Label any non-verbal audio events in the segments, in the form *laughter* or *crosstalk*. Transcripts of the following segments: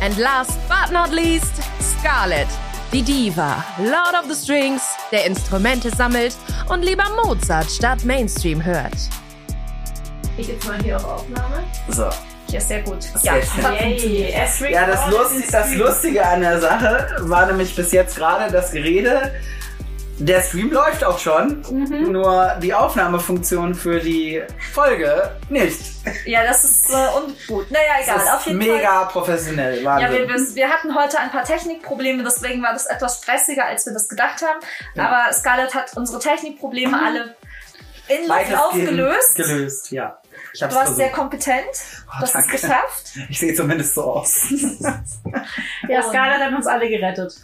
And last but not least, Scarlett, die Diva, Lord of the Strings, der Instrumente sammelt und lieber Mozart statt Mainstream hört. Ich jetzt mal hier auf Aufnahme. So. Ja, sehr gut. Ja. Yay. Ja, das, Lustig, das Lustige an der Sache war nämlich bis jetzt gerade das Gerede. Der Stream läuft auch schon, Mhm. nur die Aufnahmefunktion für die Folge nicht. Ja, das ist äh, ungut. Naja, egal. Das ist auf jeden mega professionell. Fall. Ja, Wahnsinn. wir, wir, wir hatten heute ein paar Technikprobleme, deswegen war das etwas stressiger, als wir das gedacht haben. Aber Scarlett hat unsere Technikprobleme alle in Luft aufgelöst. Gelöst, ja. Du warst sehr versucht. kompetent. Oh, Du hast es danke. geschafft. Ich sehe zumindest so aus. *laughs* Ja, Scarlett hat uns alle gerettet.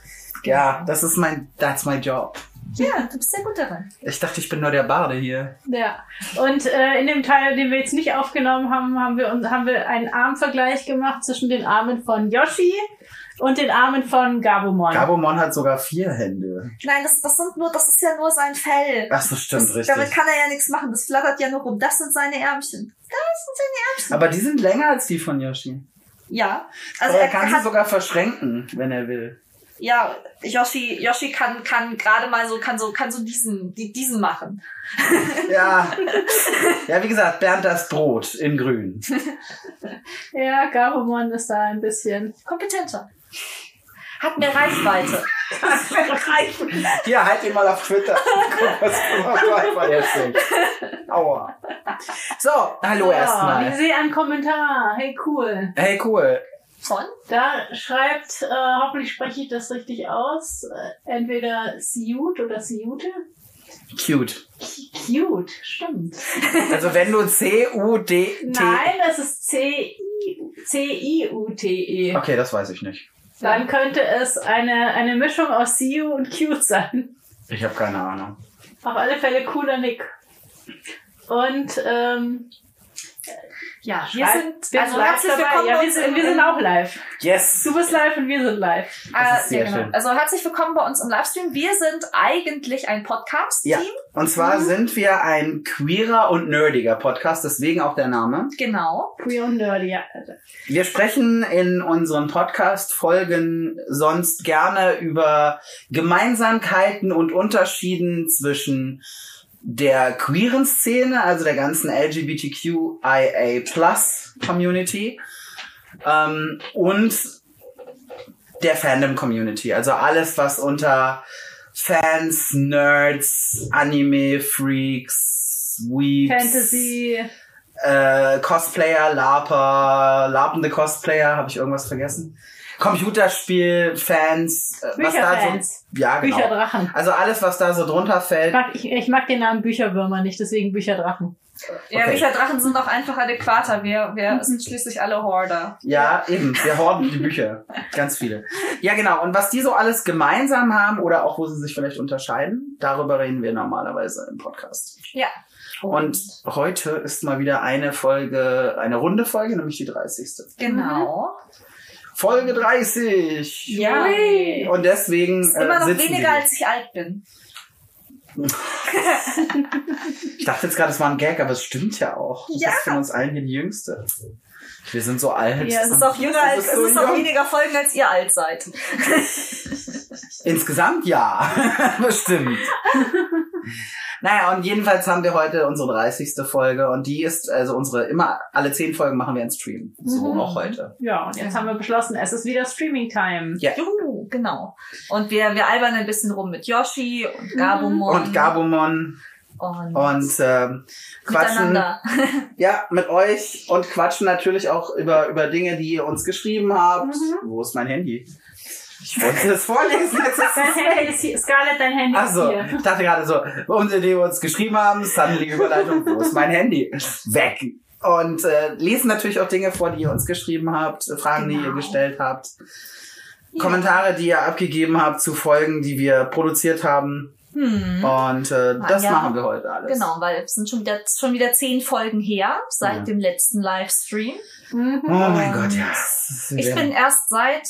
ja, das ist mein, that's my job. Ja, du bist sehr gut darin. Ich dachte, ich bin nur der Barde hier. Ja. Und äh, in dem Teil, den wir jetzt nicht aufgenommen haben, haben wir, uns- haben wir einen Armvergleich gemacht zwischen den Armen von Yoshi und den Armen von Gabumon. Gabumon hat sogar vier Hände. Nein, das, das sind nur, das ist ja nur sein Fell. Ach so, stimmt, Das, richtig. damit kann er ja nichts machen. Das flattert ja nur rum. Das sind seine Ärmchen. Das sind seine Ärmchen. Aber die sind länger als die von Yoshi. Ja. Also Aber er er kann sie sogar verschränken, wenn er will. Ja, Yoshi, Yoshi kann, kann gerade mal so, kann so, kann so diesen, die, diesen machen. Ja. *laughs* ja, wie gesagt, Bernd das Brot in grün. Ja, Gabumon ist da ein bisschen. Kompetenter. Hat mehr Reichweite. *laughs* Hier, halt ihn mal auf Twitter. Guck, was jetzt sind. Aua. So, hallo Ja, ich erstmal. sehe einen Kommentar. Hey, cool. Hey, cool. Von? Da schreibt, äh, hoffentlich spreche ich das richtig aus, äh, entweder Siut oder Siute. Cute. Cute, stimmt. Also wenn du C-U-D-T... Nein, das ist C-I- C-I-U-T-E. Okay, das weiß ich nicht. Dann könnte es eine, eine Mischung aus You und Cute sein. Ich habe keine Ahnung. Auf alle Fälle cooler Nick. Und ähm, Ja, wir sind, bin also live herzlich dabei. willkommen Ja, bei wir uns sind, wir sind auch live. Yes. Du bist live und wir sind live. Ah, Das ist sehr ja, genau. schön. Also herzlich willkommen bei uns im Livestream. Wir sind eigentlich ein Podcast-Team. Ja. Und zwar Mhm. sind wir ein queerer und nerdiger Podcast, deswegen auch der Name. Genau. Queer und Nerdy, ja. Wir sprechen in unseren Podcast-Folgen sonst gerne über Gemeinsamkeiten und Unterschieden zwischen der queeren Szene, also der ganzen LGBTQIA-Plus-Community ähm, und der Fandom-Community. Also alles, was unter Fans, Nerds, Anime-Freaks, Weeps, Fantasy. äh, Cosplayer, LARPer, larpende Cosplayer, habe ich irgendwas vergessen? Computerspiel, Fans, äh, was da Bücherfans. so, ja genau. Bücherdrachen. Also alles, was da so drunter Ich fällt. mag, ich, ich mag den Namen Bücherwürmer nicht, deswegen Bücherdrachen. Ja, Okay. Bücherdrachen sind auch einfach adäquater. Wir, wir sind schließlich alle Horder. Ja, eben. Wir horden die Bücher. Ganz viele. Ja, genau. Und was die so alles gemeinsam haben oder auch wo sie sich vielleicht unterscheiden, darüber reden wir normalerweise im Podcast. Ja. Und heute ist mal wieder eine Folge, eine runde Folge, nämlich die 30. Genau. Folge 30! Ja. Ui. Und deswegen Ist immer äh, noch sitzen weniger, als ich alt bin. Ich dachte jetzt gerade, es war ein Gag, aber es stimmt ja auch. Du Ja. bist von uns allen hier die Jüngste. Wir sind so alt. Ja, Es ist auch jünger als, ist es so ist auch weniger Folgen, als ihr alt seid. Insgesamt ja. *laughs* Bestimmt. Naja, und jedenfalls haben wir heute unsere 30. Folge und die ist, also unsere, immer alle 10 Folgen machen wir einen Stream. So Mhm. auch heute. Ja, und jetzt haben wir beschlossen, es ist wieder Streaming-Time. Ja. Juhu, genau. Und wir, wir albern ein bisschen rum mit Yoshi und Gabumon. Und Gabumon Und, und ähm, quatschen *laughs* ja mit euch und quatschen natürlich auch über, über Dinge, die ihr uns geschrieben habt. Wo ist mein Handy? Ich wollte das vorlesen. Jetzt ist Dein Handy ist hier. Scarlett, dein Handy Achso, ist hier. ich dachte gerade so, unsere, die uns geschrieben haben, suddenly Überleitung, wo ist mein Handy? Weg. und äh, lesen natürlich auch Dinge vor, die ihr uns geschrieben habt, Fragen, die ihr Genau. gestellt habt, Kommentare, die ihr abgegeben habt zu Folgen, die wir produziert haben. Hm. Und äh, das Ja. machen wir heute alles. Genau, weil es sind schon wieder, schon wieder zehn Folgen her seit Ja. dem letzten Livestream. Mhm. Oh mein Gott, ja. Ich bin erst seit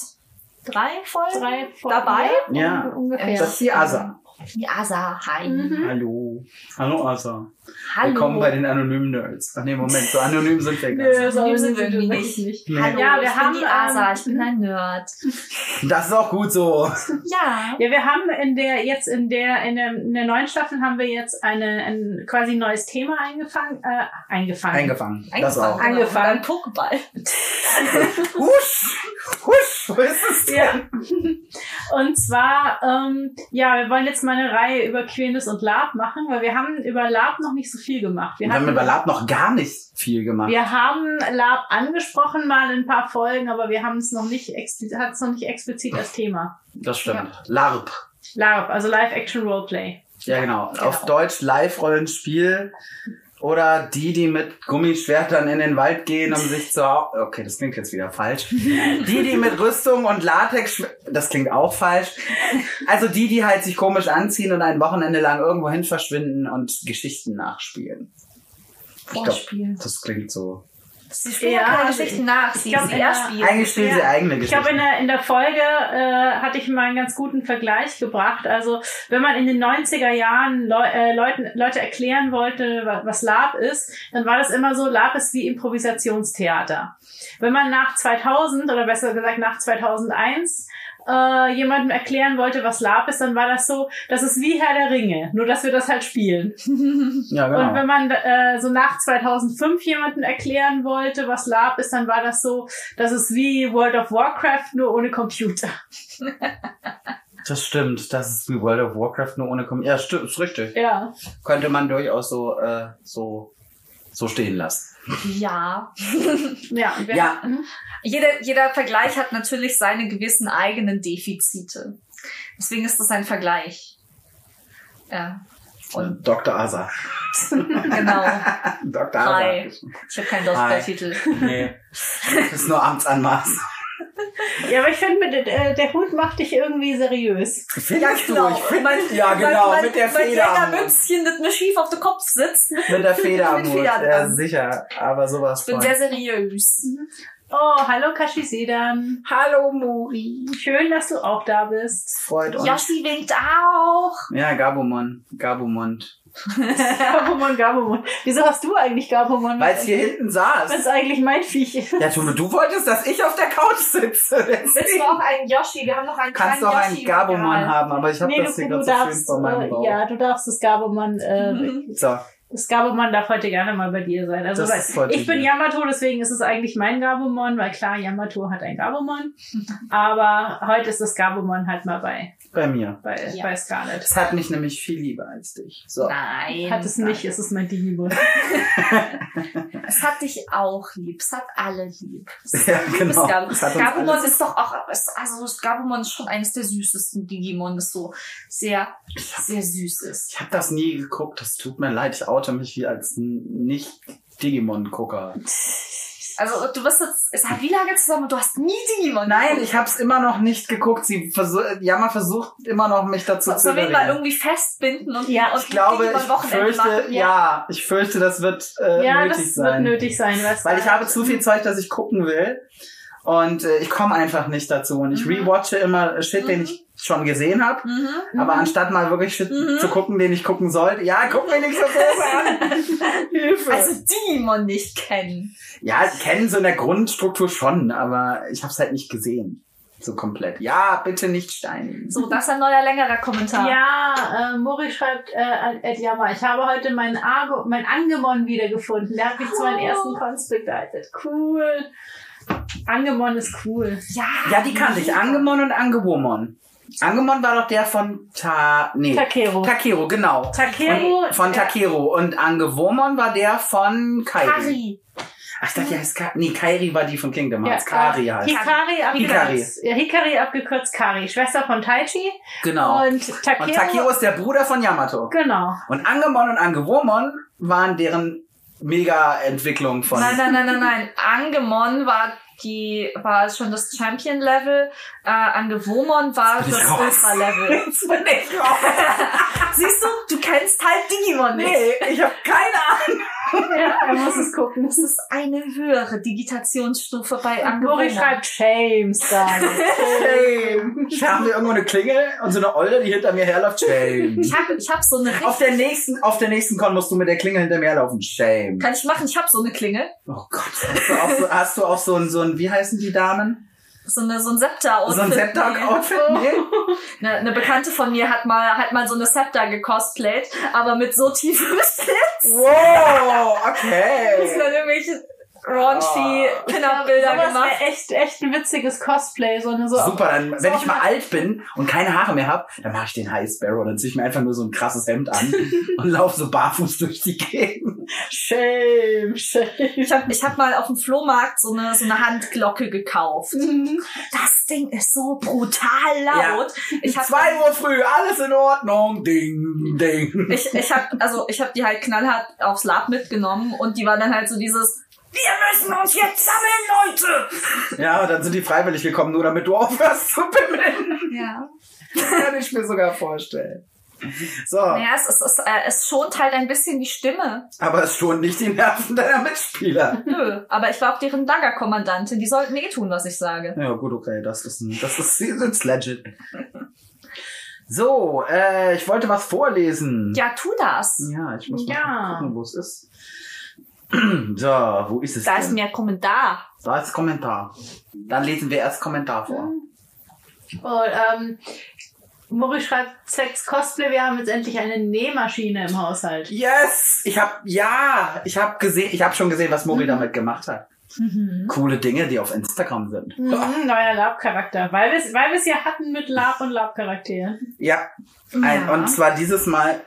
drei Folgen Drei Folgen dabei. Ja. ungefähr. Das ist die Asa. Die Asa, hi. Mhm. Hallo. Hallo Asa. Hallo. Willkommen bei den anonymen Nerds. Ach nee, Moment, so anonym sind wir gar Nö, nicht. so Anonym sind wir nicht. nicht. Nee. Hallo, Ja, wir ich haben, bin die Asa, ähm, ich bin ein Nerd. Das ist auch gut so. Ja. Ja, wir haben in der jetzt in der in der, in der neuen Staffel haben wir jetzt eine ein quasi neues Thema eingefangen äh, eingefangen. Eingefangen. Das auch. Eingefangen. Angefangen. Beim Pokéball. Husch! Husch! Wo ist es denn? Ja. Und zwar, ähm, ja, wir wollen jetzt mal eine Reihe über Queerness und Lab machen, weil wir haben über Lab noch nicht so viel gemacht. Wir, Wir haben über Lab noch gar nicht viel gemacht. wir haben Lab angesprochen mal in ein paar Folgen, aber wir haben es noch nicht explizit, hat es noch nicht explizit als Thema. Das stimmt. LARP. LARP, also Live Action Roleplay. Ja, genau. Genau. Auf Deutsch Live-Rollenspiel. Oder die, die mit Gummischwertern in den Wald gehen, um sich zu... Okay, das klingt jetzt wieder falsch. *laughs* Die, die mit Rüstung und Latex... Das klingt auch falsch. Also die, die halt sich komisch anziehen und ein Wochenende lang irgendwo hin verschwinden und Geschichten nachspielen. Vorspielen. das klingt so. Sie spielen Ja, keine also Geschichten ich- nach, ich sie, glaub, sie in der- erspielen. Eigentlich spielen sie Ja. eigene Ich Geschichten. glaube, in der, in der Folge äh, hatte ich mal einen ganz guten Vergleich gebracht. Also, wenn man in den 90er Jahren Leu äh, Leuten, Leute erklären wollte, wa- was Lab ist, dann war das immer so, Lab ist wie Improvisationstheater. Wenn man nach 2000 oder besser gesagt nach 2001 äh, jemandem erklären wollte, was Lab ist, dann war das so, das ist wie Herr der Ringe, nur dass wir das halt spielen. *laughs* ja, Und genau. wenn man äh, so nach 2005 jemanden erklären wollte, was LARP ist, dann war das so, das ist wie World of Warcraft, nur ohne Computer. *laughs* Das stimmt. Das ist wie World of Warcraft nur ohne Kom Ja, stimmt, ist richtig. Ja. Könnte man durchaus so, äh, so, so stehen lassen. Ja. *laughs* Ja, Ja. hatten- Jeder, jeder Vergleich hat natürlich seine gewissen eigenen Defizite. Deswegen ist das ein Vergleich. Ja. Und *laughs* Dr. Asa. genau. *laughs* Dr. Asa. Hi. Ich habe keinen Doktortitel. Nee. Das ist nur Amtsanmaß. *laughs* ja, aber ich finde, äh, der Hut macht dich irgendwie seriös. Findest genau. du? Ich find, Mein- ja, genau, mein, mit der mein Feder am Mund. Längermützchen, das mir schief auf den Kopf sitzt. Mit der Feder am. Feder Ja, sicher. Aber sowas Ich bin von. sehr seriös. Oh, hallo Kashi Sedan. Hallo Mori. Schön, dass du auch da bist. Freut uns. Yoshi winkt auch. Ja, Gabumon. Gabumond. Gabumon, Gabumon. Wieso hast du eigentlich Gabumon? Weil es hier hinten Das saß. ist eigentlich mein Viech. Ja, du, du wolltest, dass ich auf der Couch sitze. Willst Deswegen du auch einen Yoshi? Wir haben noch einen kannst du auch einen Yoshi. Gabumon haben, aber ich habe Nee, das du, hier gerade so schön darfst, vor meinem äh, Bauch. ja, du darfst das Gabumon, äh, Mhm. So, Das Gabumon darf heute gerne mal bei dir sein. Also weil ich bin. Yamato, deswegen ist es eigentlich mein Gabumon, weil klar, Yamato hat ein Gabumon. aber heute ist das Gabumon halt mal bei, bei mir. bei, Ja. bei Scarlett. Es hat mich nämlich viel lieber als dich. So. Nein. Hat es nicht, es ist mein Digimon. *laughs* Es hat dich auch lieb. Es hat alle lieb. *laughs* Ja, genau. Das Gab Es hat uns Gabumon ist doch auch, es- also das Gabumon ist schon eines der süßesten Digimon, das so sehr, sehr süß ist. Ich habe das nie geguckt. Das tut mir leid. Ich oute mich hier als nicht Digimon-Gucker. Also du wirst jetzt, es hat wie lange zusammen und du hast nie Digimon Nein, geguckt? ich habe es immer noch nicht geguckt. Sie versuch, Jammer versucht immer noch mich dazu zu Sollen wir mal überreden. irgendwie festbinden und, Ja, und Ich glaube, ich fürchte, machen? ja. ich fürchte, das wird äh, ja, nötig das sein. wird nötig sein. Weißt Weil ich habe zu viel Zeug, das ich gucken will. Und äh, ich komme einfach nicht dazu. Und ich Mhm. rewatche immer Shit, den Mhm. ich schon gesehen habe. Mhm. Aber anstatt mal wirklich Mhm. zu gucken, den ich gucken sollte. Ja, guck mir nicht so böse an. *laughs* Hilfe. Also Digimon nicht kennen. ja, kennen so in der Grundstruktur schon, aber ich habe es halt nicht gesehen. So komplett. Ja, bitte nicht steinigen. So, das ist ein neuer längerer Kommentar. Ja, äh, Mori schreibt, äh, Ed Yama, ich habe heute meinen Argo, mein Angemon wiedergefunden. Der hat mich zu meinem Oh. ersten Cons begleitet. Cool. Angemon ist cool. Ja, Ja, die kannte ich. Angemon und Angewomon. Angemon war doch der von Ta... Nee. Takero. Takero, genau. Takero. Und, von der- Takero. Und Angewomon war der von Kairi. Kari. Ach, ich dachte, die heißt Ka Nee, Kairi war die von Kingdom Ja, Hearts. Kari äh, heißt. Hikari Hikari. abgekürzt. Ja, Hikari abgekürzt Kari. Schwester von Taichi. Genau. Und Takero. Und Takero ist der Bruder von Yamato. Genau. Und Angemon und Angewomon waren deren Mega-Entwicklung von. Nein, nein, nein, nein, nein. Angemon war die war schon das Champion Level, äh, Angewomon war das. Ultra Level. *laughs* Jetzt bin ich raus. *laughs* Siehst du, du kennst halt Digimon nicht. Nee, ich habe keine Ahnung. Ja, *laughs* er muss es gucken. Das ist eine höhere Digitationsstufe bei Lori Angewomon. schreibt Shame, Scarlett. Shame. *laughs* Haben wir irgendwo eine Klingel und so eine Olle, die hinter mir herläuft? Shame. Ich habe ich hab so eine Auf der nächsten, auf der nächsten Con musst du mit der Klingel hinter mir herlaufen. Shame. Kann ich machen, ich habe so eine Klingel. Oh Gott. Hast du auch so, hast du auch so ein, so ein, wie heißen die Damen? So eine so ein Scepter-Outfit. So ein Septag-Outfit? Nee. *laughs* Eine, eine Bekannte von mir hat mal, hat mal so eine Scepter gecosplayt, aber mit so tiefem Schlitt. Wow, Das okay. *laughs* sind dann irgendwelche raunchy Oh. Pin-Up-Bilder Sowas gemacht. wäre echt, echt ein witziges Cosplay. So eine so Super, dann, wenn so ich mal alt bin und keine Haare mehr hab, dann mache ich den High Sparrow. Dann zieh ich mir einfach nur so ein krasses Hemd an *laughs* und laufe so barfuß durch die Gegend. Shame, shame. Ich habe ich hab mal auf dem Flohmarkt so eine, so eine Handglocke gekauft. Das Ding ist so brutal laut. Ich habe Zwei Uhr früh, alles in Ordnung. Ding, ding. ich, ich hab, also ich habe die halt knallhart aufs Lab mitgenommen und die war dann halt so dieses wir müssen uns jetzt sammeln, Leute! Ja, und dann sind die freiwillig gekommen, nur damit du aufhörst zu bimmeln. Ja. Kann ich mir sogar vorstellen. So, Naja, es, ist, es, äh, es schont halt ein bisschen die Stimme. aber es schon nicht die Nerven deiner Mitspieler. Nö, aber ich war auch deren Dagger-Kommandantin. Die sollten eh tun, was ich sage. Ja, gut, okay, das ist ein, das ist, das ist legit. So, äh, ich wollte was vorlesen. Ja, tu das. Ja, ich muss mal Ja. gucken, wo es ist. *clears throat* So, wo ist es Da ist denn? mehr Kommentar. Da ist Kommentar. Dann lesen wir erst Kommentar vor. Und, ähm, Mori schreibt Sex Cosplay, wir haben jetzt endlich eine Nähmaschine im Haushalt. Yes! Ich hab, ja, ich hab gesehen, ich hab schon gesehen, was Mori damit gemacht hat. Coole Dinge, die auf Instagram sind. Mhm, neuer Lab-Charakter. Weil wir es weil wir's ja hatten mit Lab und Lab-Charakteren. Ja, ein, Ja. und zwar dieses Mal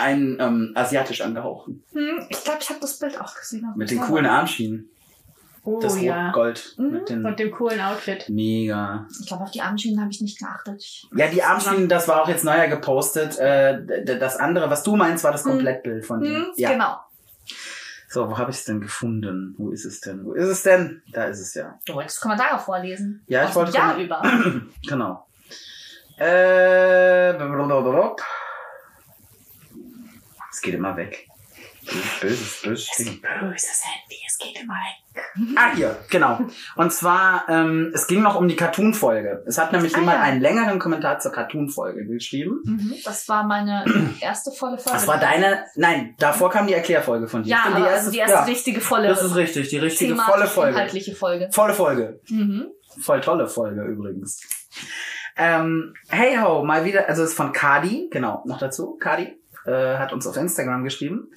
ein ähm, asiatisch angehauchten. Hm, ich glaube, ich habe das Bild auch gesehen. Mit den coolen Armschienen. Oh Das ja. Rot-Gold. Mhm. Mit den Und dem coolen Outfit. Mega. Ich glaube, auf die Armschienen habe ich nicht geachtet. Ich- Ja, die Armschienen, das war auch jetzt neuer gepostet. Äh, das andere, was du meinst, war das Hm. Komplettbild von dir. Hm, Ja. Genau. So, wo habe ich es denn gefunden? Wo ist es denn? Wo ist es denn? Da ist es ja. Du wolltest Kommentare vorlesen. Ja, ich wollte Kommen- über. *clears throat* Genau. Äh. Es geht immer weg. Böses, böses Ding. Böses Handy, es geht immer weg. Ah, hier, genau. Und zwar, ähm, es ging noch um die Cartoon-Folge. Es hat nämlich Ah, jemand ja. einen längeren Kommentar zur Cartoon-Folge geschrieben. Mhm, Das war meine erste volle Folge. Das war deine, nein, davor kam die Erklärfolge von dir. Ja, aber also die erste ja, richtige volle, Das ist richtig, die richtige thematisch volle Folge. inhaltliche Folge. Volle Folge. Mhm. Voll tolle Folge übrigens. Ähm, hey ho, mal wieder, also es ist von Kadi, genau, noch dazu. Kadi äh, hat uns auf Instagram geschrieben.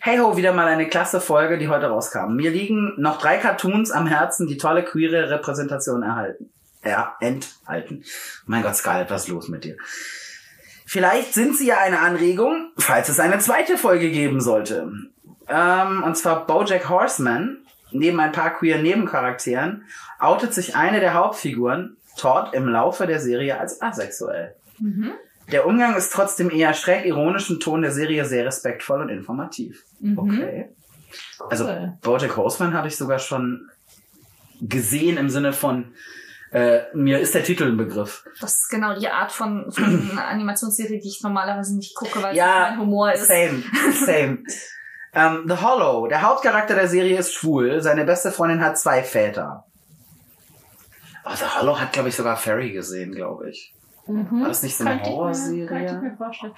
Hey ho, wieder mal eine klasse Folge, die heute rauskam. Mir liegen noch drei Cartoons am Herzen, die tolle queere Repräsentation erhalten. Ja, enthalten. Mein Gott, Scarlett, was ist los mit dir? Vielleicht sind sie ja eine Anregung, falls es eine zweite Folge geben sollte. Ähm, und zwar Bojack Horseman. Neben ein paar queer Nebencharakteren outet sich eine der Hauptfiguren, Todd, im Laufe der Serie als asexuell. Mhm. Der Umgang ist trotzdem eher schräg ironischen Ton der Serie sehr respektvoll und informativ. Mhm. Okay. Also Cool. Bojack Horseman habe ich sogar schon gesehen im Sinne von äh, mir ist der Titel ein Begriff. Das ist genau die Art von, von *clears throat* Animationsserie, die ich normalerweise nicht gucke, weil es Ja, nicht mein Humor ist. Same, same. *laughs* ähm, The Hollow. Der Hauptcharakter der Serie ist schwul. Seine beste Freundin hat zwei Väter. Oh, The Hollow hat, glaube ich, sogar Ferry gesehen, glaube ich. Mhm. War das nicht so eine mir- Könnte ich Horrorserie? mir vorstellen.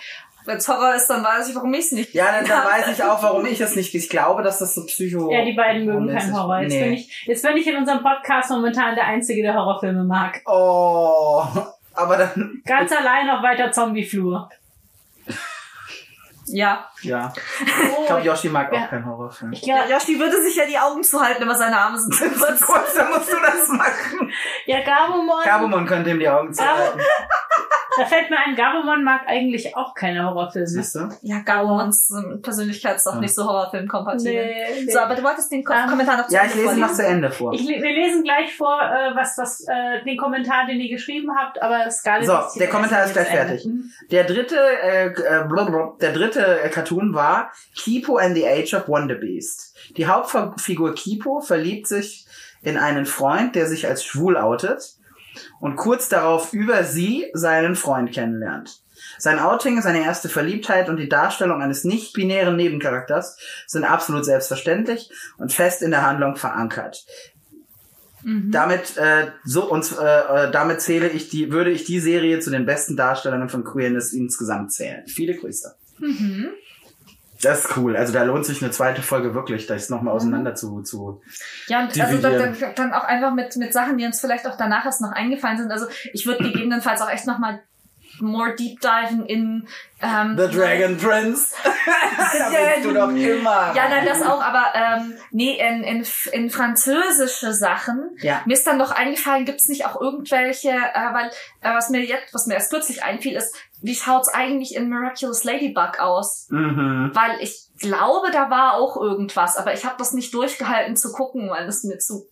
Wenn es Horror ist, dann weiß ich, warum ich es nicht Ja, dann, dann weiß ich auch, warum ich es nicht. Ich glaube, dass das so Psycho. Ja, die beiden mögen keinen Horror. Jetzt, Nee. bin ich, jetzt bin ich in unserem Podcast momentan der Einzige, der Horrorfilme mag. Oh, aber dann. Ganz allein auf weiter Zombieflur. Ja. Ja. Ich Oh, glaube, Yoshi mag Ja. auch keinen Horrorfilm. ich ja. glaub, Joshi würde sich ja die Augen zuhalten, aber seine Arme sind zu kurz. Kurz, dann musst du das machen. ja, Gabumon. Gabumon könnte ihm die Augen zuhalten. Da fällt mir ein, Gabumon mag eigentlich auch keine Horrorfilme. Siehst du? Ja, ähm, Persönlichkeit ist auch Ja. nicht so horrorfilmkompatibel. Nee, nee. So, aber du wolltest den Ko Ähm, Kommentar noch zu Ja, Ende ich lese noch zu Ende vor. Ich, wir lesen gleich vor, äh, was, was, äh, den Kommentar, den ihr geschrieben habt, aber Scarlett So, liest der Kommentar ist gleich fertig. Der dritte, äh, äh, blablabla, der dritte äh, Cartoon war Kipo and the Age of Wonder Beast. Die Hauptfigur Kipo verliebt sich in einen Freund, der sich als schwul outet und kurz darauf über sie seinen Freund kennenlernt. Sein Outing, seine erste Verliebtheit und die Darstellung eines nicht-binären Nebencharakters sind absolut selbstverständlich und fest in der Handlung verankert. Damit äh, so und äh, äh, damit zähle ich die würde ich die Serie zu den besten Darstellungen von Queerness insgesamt zählen. Viele Grüße. Das ist cool. Also da lohnt sich eine zweite Folge wirklich, das nochmal auseinander zu zu. Ja, und also dann, dann auch einfach mit, mit Sachen, die uns vielleicht auch danach erst noch eingefallen sind. Also ich würde gegebenenfalls auch echt nochmal more deep diven in ähm, Prince. *laughs* da bist du doch immer. Ja, nein, das auch, aber ähm, nee, in, in, in französische Sachen. Ja. Mir ist dann noch eingefallen, gibt's nicht auch irgendwelche, äh, weil äh, was mir jetzt, was mir erst kürzlich einfiel, ist, wie schaut's eigentlich in Miraculous Ladybug aus? Mhm. Weil ich glaube, da war auch irgendwas, aber ich habe das nicht durchgehalten zu gucken, weil das mir zu.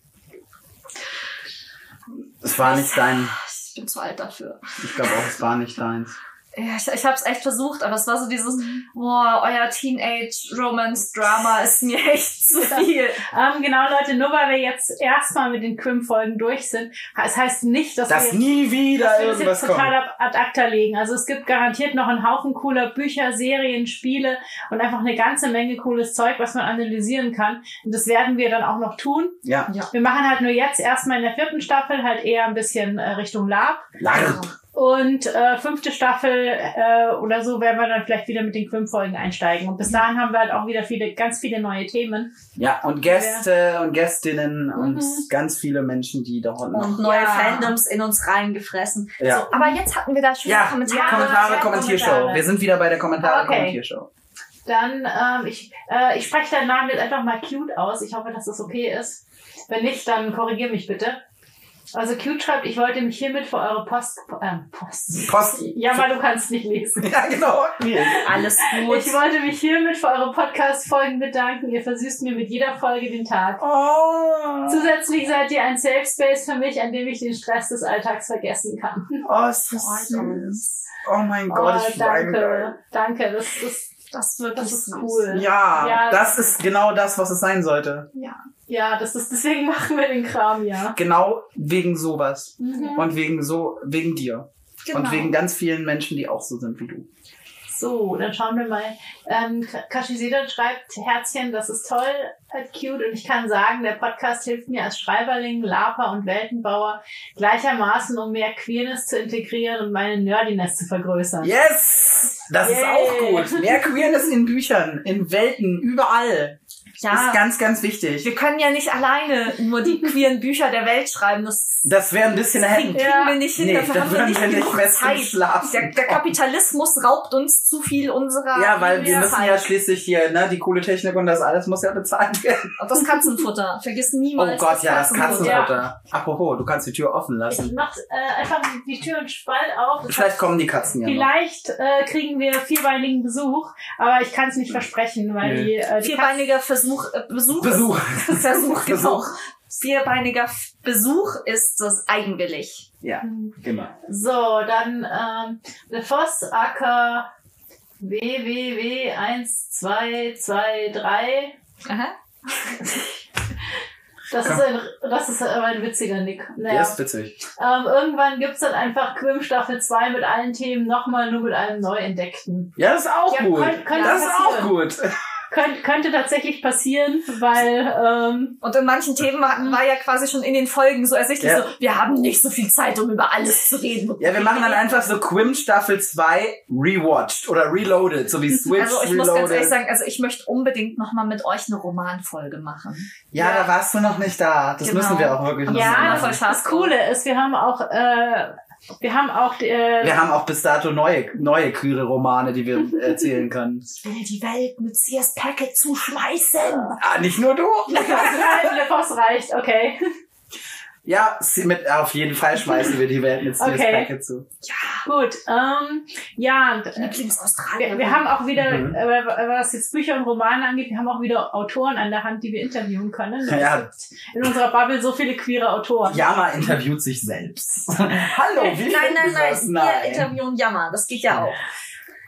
Es war nicht dein. Ich bin zu alt dafür. Ich glaube auch, es war nicht deins. Ja, ich, ich habe es echt versucht, aber es war so dieses, boah, euer Teenage-Romance-Drama *laughs* ist mir echt zu viel. Ähm, genau, Leute, nur weil wir jetzt erstmal mit den Quim-Folgen durch sind, es heißt nicht, dass Dass wir nie wieder dass wir das jetzt total kommt. ab, ad acta legen. Also es gibt garantiert noch einen Haufen cooler Bücher, Serien, Spiele und einfach eine ganze Menge cooles Zeug, was man analysieren kann. Und das werden wir dann auch noch tun. Ja. Wir machen halt nur jetzt erstmal in der vierten Staffel halt eher ein bisschen äh, Richtung Lab. Larp. Und äh, fünfte Staffel äh, oder so werden wir dann vielleicht wieder mit den Quim-Folgen einsteigen. Und bis dahin haben wir halt auch wieder viele, ganz viele neue Themen. Ja, und Gäste und Gästinnen und Mhm. ganz viele Menschen, die da unten noch. Und neue Ja. Fandoms in uns reingefressen. Ja. So, aber jetzt hatten wir da schon Ja, Kommentare. Kommentare, ja, Kommentiershow. Kommentare. Wir sind wieder bei der Kommentare, Okay. Kommentiershow. Dann, ähm, ich, äh, ich spreche deinen Namen jetzt einfach mal cute aus. Ich hoffe, dass das okay ist. Wenn nicht, dann korrigier mich bitte. Also cute schreibt, ich wollte mich hiermit für eure Post, äh, Post. Post. Ja, mal du kannst nicht lesen. Ja, genau. Alles gut. Ich wollte mich hiermit für eure Podcast-Folgen bedanken. Ihr versüßt mir mit jeder Folge den Tag. Oh, Zusätzlich seid ihr ein Safe Space für mich, an dem ich den Stress des Alltags vergessen kann. oh ist das süß. Oh mein Gott, oh, ich danke, danke, das, das, das ist wirklich das ist cool. Ja, Ja. das ist genau das, was es sein sollte. Ja, das ist, deswegen *laughs* machen wir den Kram, ja. Genau wegen sowas. Mhm. Und wegen so, wegen dir. Genau. Und wegen ganz vielen Menschen, die auch so sind wie du. So, dann schauen wir mal. Ähm, Kashisedan schreibt, Herzchen, das ist toll, halt cute. Und ich kann sagen, der Podcast hilft mir als Schreiberling, Laper und Weltenbauer gleichermaßen, um mehr Queerness zu integrieren und meine Nerdiness zu vergrößern. Yes! Das ist Yay. auch gut. Mehr Queerness in Büchern, in Welten, überall. Ja. Ist ganz, ganz wichtig. Wir können ja nicht alleine nur die queeren Bücher der Welt schreiben. Das Das wäre ein bisschen kriegen hätten. wir nicht hin. Nee, Dafür da haben wir nicht wir nicht genug im Zeit. Schlafen Der, der Kapitalismus raubt uns zu viel unserer Ja, weil wir müssen Zeit. ja schließlich hier, ne, die coole Technik und das alles muss ja bezahlt werden. Und das Katzenfutter. Vergiss Oh niemals Gott, ja, das Katzenfutter. Katzenfutter. Apropos, du kannst die Tür offen Ich lassen. mach äh, einfach die Tür und Spalt auf. Das Vielleicht kommen die Katzen ja noch. Vielleicht äh, kriegen wir vierbeinigen Besuch, aber ich kann es nicht versprechen, weil Nö. die, äh, die Vierbeiniger Versuch, äh, Besuch. Besuch. *laughs* Versuch, *laughs* genau. Besuch. Vierbeiniger Besuch ist das eigenwillig. Ja, genau. So, dann ähm, The Voss Acker WWW1223. Aha. *laughs* Das ist ein, das ist aber ein witziger Nick. Der Naja. ist witzig. Ähm, irgendwann gibt's dann einfach Quim Staffel 2 mit allen Themen nochmal nur mit einem neu entdeckten. Ja, das ist auch Ja, gut. könnt- könnte das ist auch gut. Könnt, könnte tatsächlich passieren, weil ähm, Und in manchen Themen war, war ja quasi schon in den Folgen so ersichtlich Ja. so, wir haben nicht so viel Zeit, um über alles zu reden. Ja, wir machen dann einfach so Quim Staffel 2 rewatched oder reloaded, so wie Switch Also ich muss ganz ehrlich reloaded. sagen, also ich möchte unbedingt nochmal mit euch eine Romanfolge machen. ja, Ja. da warst du noch nicht da. Das Genau. müssen wir auch wirklich noch ja, voll schade. das Coole ist, wir haben auch äh, wir haben auch äh, Wir haben auch bis dato neue, neue queere Romane, die wir *laughs* erzählen können. Ich will die Welt mit CS Packet zuschmeißen. Ah, nicht nur du. Le *laughs* Voss reicht, okay. Ja, sie mit, auf jeden Fall schmeißen wir die Welt mit Steers Okay. Packet zu. Gut, ähm, ja, d- wir, Lieblings-Australier. wir haben auch wieder, Mhm. äh, was jetzt Bücher und Romane angeht, wir haben auch wieder Autoren an der Hand, die wir interviewen können. Es Ja. gibt in unserer Bubble so viele queere Autoren. Yama interviewt sich selbst. *laughs* Hallo, wie Nein, nein, das? nein. Wir interviewen Jammer. Das geht ja auch.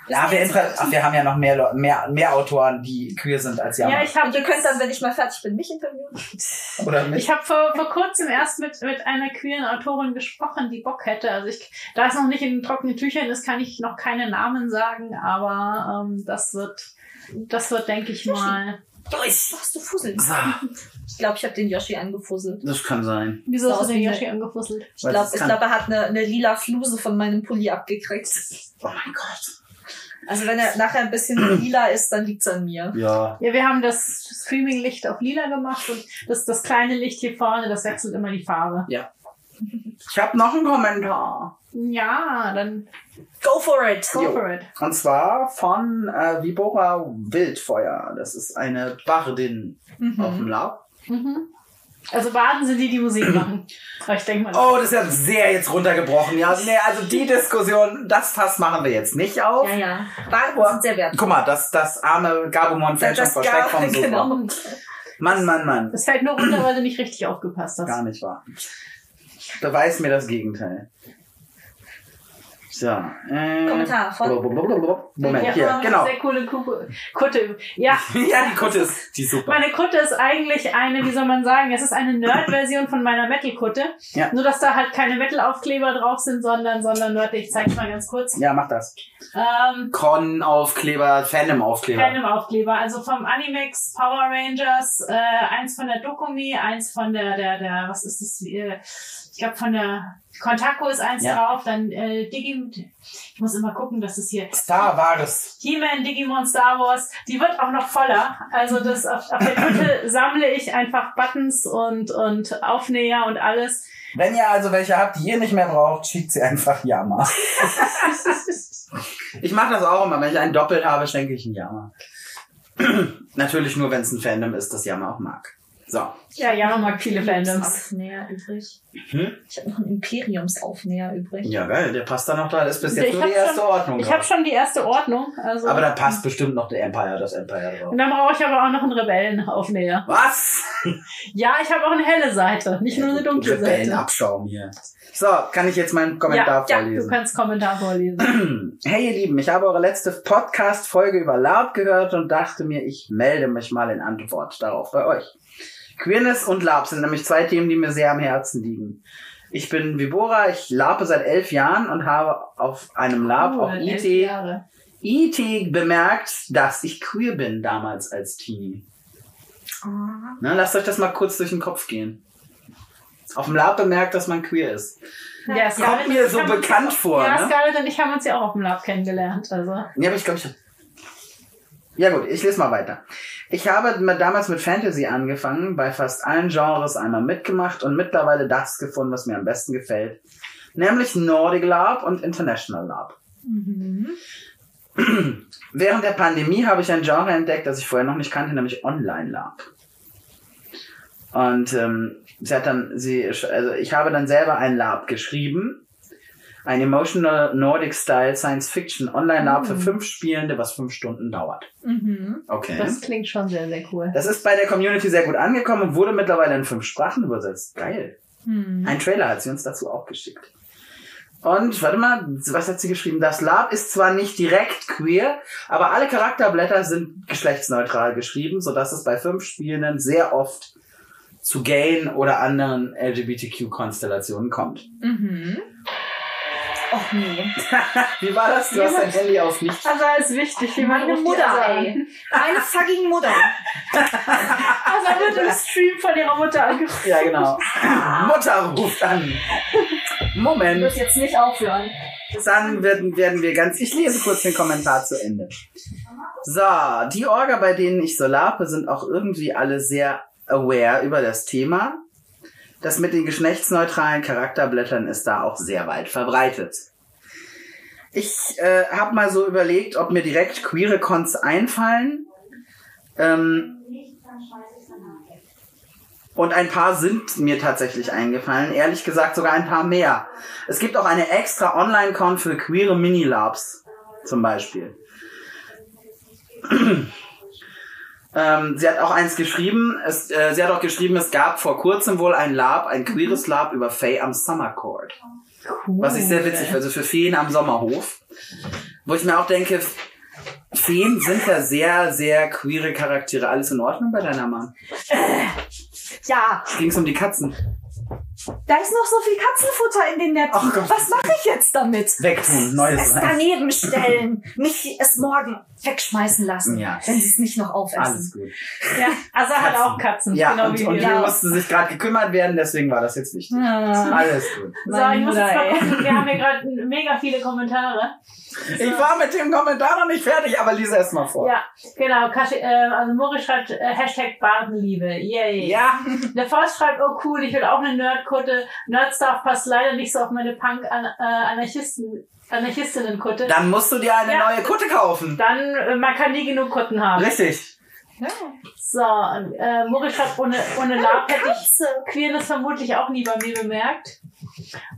Ja, wir, inter Ach, wir haben ja noch mehr, mehr, mehr Autoren, die queer sind als Yama. Ja, ich habe Und ihr könnt dann, wenn ich mal fertig bin, mich interviewen. *laughs* Oder mich? Ich habe vor, vor kurzem erst mit, mit einer queeren Autorin gesprochen, die Bock hätte. Also ich, da es noch nicht in trockenen Tüchern ist, kann ich noch keine Namen sagen, aber ähm, das wird, das wird, denke ich mal. Joyce, was du fusseln? Ah, Ich glaube, ich habe den Yoshi angefusselt. Das kann sein. Wieso hast du den Yoshi angefusselt? Ich glaube, glaub, er hat eine, eine lila Fluse von meinem Pulli abgekriegt. Oh mein Gott. Also wenn er nachher ein bisschen *clears throat* lila ist, dann liegt's an mir. Ja. Ja, wir haben das Streaming-Licht auf lila gemacht und das, das kleine Licht hier vorne, das wechselt immer die Farbe. Ich habe noch einen Kommentar. Ja, dann Go for it! go Jo. for it. Und zwar von äh, Vibora Wildfeuer. Das ist eine Bardin auf dem Lab. Mhm. Also Baden sind die, die Musik machen. Aber ich denke mal. Oh, das ist ja sehr jetzt runtergebrochen. Ja, nee, also die Diskussion, das Fass machen wir jetzt nicht auf. Ja, ja. Baden sind sehr wertvoll. Guck mal, das, das arme Gabumon fällt schon vor Schreck vom Sofa. genau. Mann, Mann, Mann. Das fällt nur runter, weil du nicht richtig aufgepasst hast. Gar nicht wahr. Beweis mir das Gegenteil. So. Äh, Kommentar von- Moment, ja, hier, eine genau. Sehr coole Kutte. Ja, *laughs* Ja, die Kutte ist die ist super. meine Kutte ist eigentlich eine, wie soll man sagen, es ist eine Nerd-Version von meiner Metal-Kutte. Ja. Nur, dass da halt keine Metal-Aufkleber drauf sind, sondern, sondern Nerd. Ich zeig's mal ganz kurz. Ja, mach das. Ähm, Con-Aufkleber, Fandom-Aufkleber. Random-Aufkleber. Also vom Animex Power Rangers, äh, eins von der Dokumi, eins von der, der, der, was ist das? Äh, ich glaube von der Kontaku ist eins Ja. drauf, dann äh, Digi, ich muss immer gucken, dass es hier Star Wars. He-Man, Digimon, Star Wars, die wird auch noch voller. Also das auf, auf der Kutte *laughs* sammle ich einfach Buttons und, und Aufnäher und alles. Wenn ihr also welche habt, die ihr nicht mehr braucht, schickt sie einfach Yama. *laughs* Ich mache das auch immer. Wenn ich einen doppelt habe, schenke ich einen Yama. *clears throat* Natürlich nur, wenn es ein Fandom ist, das Yama auch mag. So. ja, ja, mag viele Fandoms. Aufnäher übrig. Hm? Ich habe noch einen Imperiumsaufnäher übrig. Ja, geil, der passt da noch da. Das ist bis jetzt Ich nur die erste schon- Ordnung. Ich habe schon die erste Ordnung. Also Aber da passt bestimmt noch der Empire, das Empire drauf. und dann brauche ich aber auch noch einen Rebellenaufnäher. Was? *laughs* Ja, ich habe auch eine helle Seite, nicht nur eine dunkle Seite. Rebellenabschaum hier. So, kann ich jetzt meinen Kommentar Ja, ja, du vorlesen? kannst Kommentar vorlesen. *clears throat* Hey ihr Lieben, ich habe eure letzte Podcast-Folge über LARP gehört und dachte mir, ich melde mich mal in Antwort darauf bei euch. Queerness und LARP sind nämlich zwei Themen, die mir sehr am Herzen liegen. Ich bin Vibora, ich LARPe seit elf Jahren und habe auf einem Cool, auch elf IT. IT bemerkt, dass ich queer bin damals als Teenie. Ah. Ne, lasst euch das mal kurz durch den Kopf gehen. Auf dem LARP bemerkt, dass man queer ist. Ja, Kommt mir so bekannt vor, Ja, ne? Scarlett und ich haben uns ja auch auf dem Lab kennengelernt. Also. Ja, aber ich glaube, ich hab... Ja gut, ich lese mal weiter. Ich habe damals mit Fantasy angefangen, bei fast allen Genres einmal mitgemacht und mittlerweile das gefunden, was mir am besten gefällt. Nämlich Nordic LARP und International LARP. Mhm. Während der Pandemie habe ich ein Genre entdeckt, das ich vorher noch nicht kannte, nämlich Online LARP. Und ähm, sie hat dann, sie, also ich habe dann selber ein LARP geschrieben. Ein Emotional Nordic Style Science Fiction Online LARP für fünf Spielende, was fünf Stunden dauert. Mhm. Okay. Das klingt schon sehr, sehr cool. Das ist bei der Community sehr gut angekommen und wurde mittlerweile in fünf Sprachen übersetzt. Geil. Mhm. Ein Trailer hat sie uns dazu auch geschickt. Und warte mal, was hat sie geschrieben? Das Lab ist zwar nicht direkt queer, aber alle Charakterblätter sind geschlechtsneutral geschrieben, sodass es bei fünf Spielenden sehr oft zu gayen oder anderen LGBTQ-Konstellationen kommt. Mhm. Och nee. *laughs* Wie war das? Du hast dein Handy auf mich. Also ist wichtig, wie man Meine Mutter, an. ey. Meine fucking Mutter. *laughs* Also wird im Stream von ihrer Mutter angerufen. Ja, genau. Mutter ruft an. Moment. Wird jetzt nicht aufhören. Dann werden, werden wir ganz. Ich lese kurz den Kommentar zu Ende. So, die Orga, bei denen ich so lape, sind auch irgendwie alle sehr aware über das Thema. Das mit den geschlechtsneutralen Charakterblättern ist da auch sehr weit verbreitet. Ich äh, habe mal so überlegt, ob mir direkt queere Cons einfallen. Ähm, Und ein paar sind mir tatsächlich eingefallen. Ehrlich gesagt sogar ein paar mehr. Es gibt auch eine extra Online-Con für queere Mini-Labs. Zum Beispiel. Ähm, sie hat auch eins geschrieben. Es, äh, sie hat auch geschrieben, es gab vor kurzem wohl ein Lab, ein queeres Lab über Faye am Summer Court. Was ich sehr witzig finde, also für Feen am Sommerhof. Wo ich mir auch denke, Feen sind ja sehr, sehr queere Charaktere. Alles in Ordnung bei deiner Mann? Ja, Ging's um die Katzen? Da ist noch so viel Katzenfutter in den Netzen. Ach Gott. Was mache ich jetzt damit? Wegtun, neues Es daneben *laughs* stellen, nicht es morgen wegschmeißen lassen, Ja. wenn sie es nicht noch aufessen. Alles gut. Ja, also hat Katzen. auch Katzen. Ja, genau und, wie und wir. hier musste sich gerade gekümmert werden, deswegen war das jetzt wichtig. Ja. Alles gut. So, ich muss jetzt mal gucken. Wir haben hier *laughs* gerade mega viele Kommentare. Ich war mit dem Kommentar noch nicht fertig, aber lies erst mal vor. Ja, genau. Kashi, äh, also Moritz schreibt äh, Hashtag Bartenliebe. Yay. Ja. *laughs* Der Faust schreibt, oh cool, ich will auch eine Nerdkutte. Nerdstuff passt leider nicht so auf meine Punk-Anarchisten. Anarchistinnen-Kutte. Dann musst du dir eine Ja. neue Kutte kaufen. Dann, man kann nie genug Kutten haben. Richtig. So, und, äh, Moritz schreibt, ohne, ohne Lab hätte ich Katze. Queerness vermutlich auch nie bei mir bemerkt.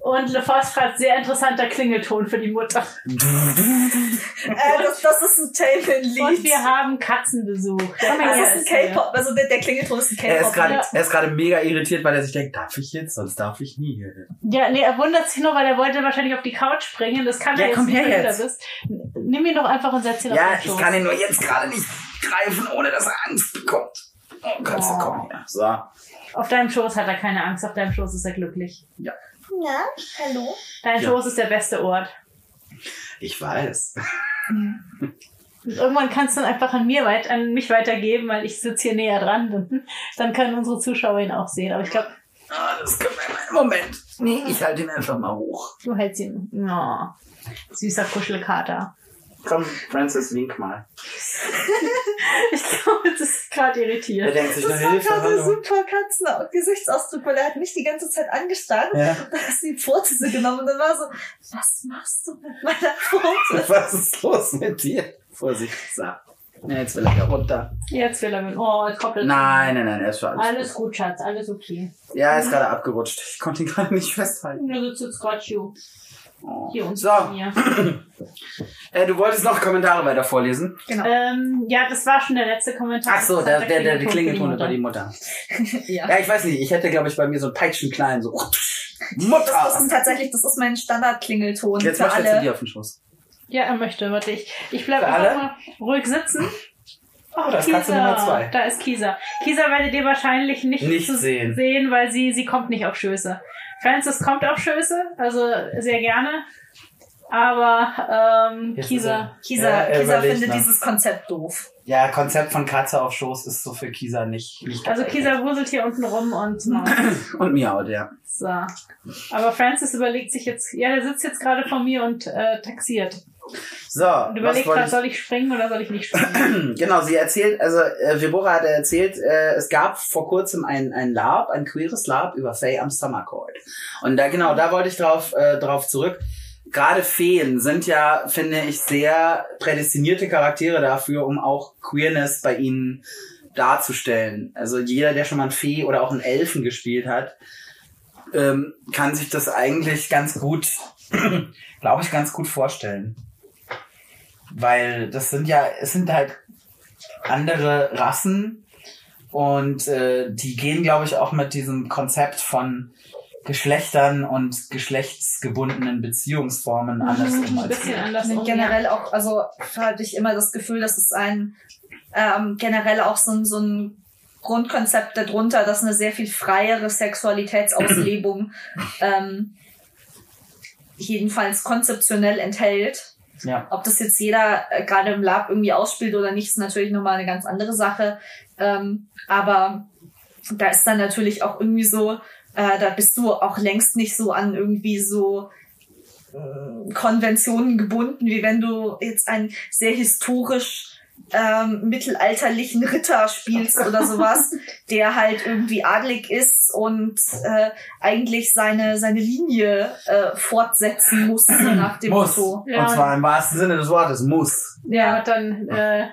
Und LeFoss schreibt, sehr interessanter Klingelton für die Mutter. *laughs* Äh, das, das ist ein Taylor-Lied. Und wir haben Katzenbesuch. Der Das ist ein. K-Pop, also der, der Klingelton ist ein Er ist K-Pop. gerade, Ja. er ist gerade mega irritiert, weil er sich denkt, darf ich jetzt? Sonst darf ich nie. Ja, nee, er wundert sich nur, weil er wollte wahrscheinlich auf die Couch springen. Das kann Ja, er jetzt komm nicht, her wenn du da jetzt. bist. Nimm ihn doch einfach und setz ihn Ja, auf den ich Schoß. kann ihn nur jetzt gerade nicht greifen, ohne dass er Angst bekommt. Oh, Katze, Oh. komm her. So. Auf deinem Schoß hat er keine Angst, auf deinem Schoß ist er glücklich. Ja, hallo. Dein Ja. Schoß ist der beste Ort. Ich weiß. Und *laughs* irgendwann kannst du dann einfach an mir weit, an mich weitergeben, weil ich sitze hier näher dran. *laughs* Dann können unsere Zuschauer ihn auch sehen. Aber ich glaube, Ah, das können wir mal. Moment. Nee, ich halte ihn einfach mal hoch. du hältst ihn. Oh, süßer Kuschelkater. Komm, Francis, wink mal. *laughs* Ich glaube, das ist gerade Er irritiert. denkt sich, Das war Hilfe, gerade hallo. super Katzen Gesichtsausdruck, weil er hat mich die ganze Zeit angestarrt. Ja. Da hast du die Pfote so genommen und dann war so, was machst du mit meiner Pfote? *laughs* Was ist los mit dir? Vorsicht, so. Ja, jetzt will er wieder runter. Jetzt will er mit. Oh, jetzt koppelt. Nein, nein, nein, er ist schon alles. Alles gut, Schatz, alles okay. Ja, er ist gerade abgerutscht. Ich konnte ihn gerade nicht festhalten. Sitzt jetzt gerade hier, Oh. hier und So, mir. *clears throat* äh, du wolltest noch Kommentare weiter vorlesen? Genau. Ähm, ja, das war schon der letzte Kommentar. Ach so, Das der, der, der, der Klingelton über Mutter. die Mutter. *laughs* Ja. Ja, ich weiß nicht, ich hätte, glaube ich, bei mir so einen Peitschenklein, so. Das, das Mutter! ist tatsächlich, das ist mein Standard-Klingelton Jetzt für mach ich jetzt zu alle. dir auf den Schoß. Ja, er möchte. Warte, ich, ich bleib Für einfach alle? mal ruhig sitzen. Oh, da ist Katze Nummer zwei. Da ist Kisa. Kisa werdet ihr wahrscheinlich nicht, Nicht sehen. sehen, weil sie, sie kommt nicht auf Schöße. Francis kommt auf Schöße, also sehr gerne. Aber ähm, Jetzt Kisa. Kisa, Ja, Kisa findet noch. dieses Konzept doof. Ja, Konzept von Katze auf Schoß ist so für Kisa nicht. nicht Also. Kisa wuselt hier unten rum und macht. *clears throat* Und miaut, ja. So. Aber Francis überlegt sich jetzt, ja, der sitzt jetzt gerade vor mir und äh, taxiert. So, überlegt wollte gerade, soll ich springen oder soll ich nicht springen? *clears throat* Genau, sie erzählt, also äh, Vibora hat erzählt, äh, es gab vor kurzem ein, ein Lab, ein queeres Lab über Faye am Summer Court. Und da genau, da wollte ich drauf, äh, drauf zurück. Gerade Feen sind ja, finde ich, sehr prädestinierte Charaktere dafür, um auch Queerness bei ihnen darzustellen. Also jeder, der schon mal ein Fee oder auch einen Elfen gespielt hat, ähm, kann sich das eigentlich ganz gut, *clears throat* glaube ich, ganz gut vorstellen. Weil das sind ja, es sind halt andere Rassen und äh, die gehen, glaube ich, auch mit diesem Konzept von Geschlechtern und geschlechtsgebundenen Beziehungsformen anders um Ein als bisschen wir. anders um. generell auch, also hatte ich immer das Gefühl, dass es ein ähm, generell auch so ein, so ein Grundkonzept darunter, dass eine sehr viel freiere Sexualitätsauslebung *clears throat* ähm, jedenfalls konzeptionell enthält. Ja. Ob das jetzt jeder äh, gerade im Lab irgendwie ausspielt oder nicht, ist natürlich nochmal eine ganz andere Sache. Ähm, aber da ist dann natürlich auch irgendwie so, äh, da bist du auch längst nicht so an irgendwie so äh, Konventionen gebunden, wie wenn du jetzt einen sehr historisch ähm, mittelalterlichen Ritter spielst oder sowas, *laughs* der halt irgendwie adlig ist und äh, eigentlich seine seine Linie äh, fortsetzen muss nach dem Muss. Motto. Ja. Und zwar im wahrsten Sinne des Wortes, muss. Ja, und dann äh,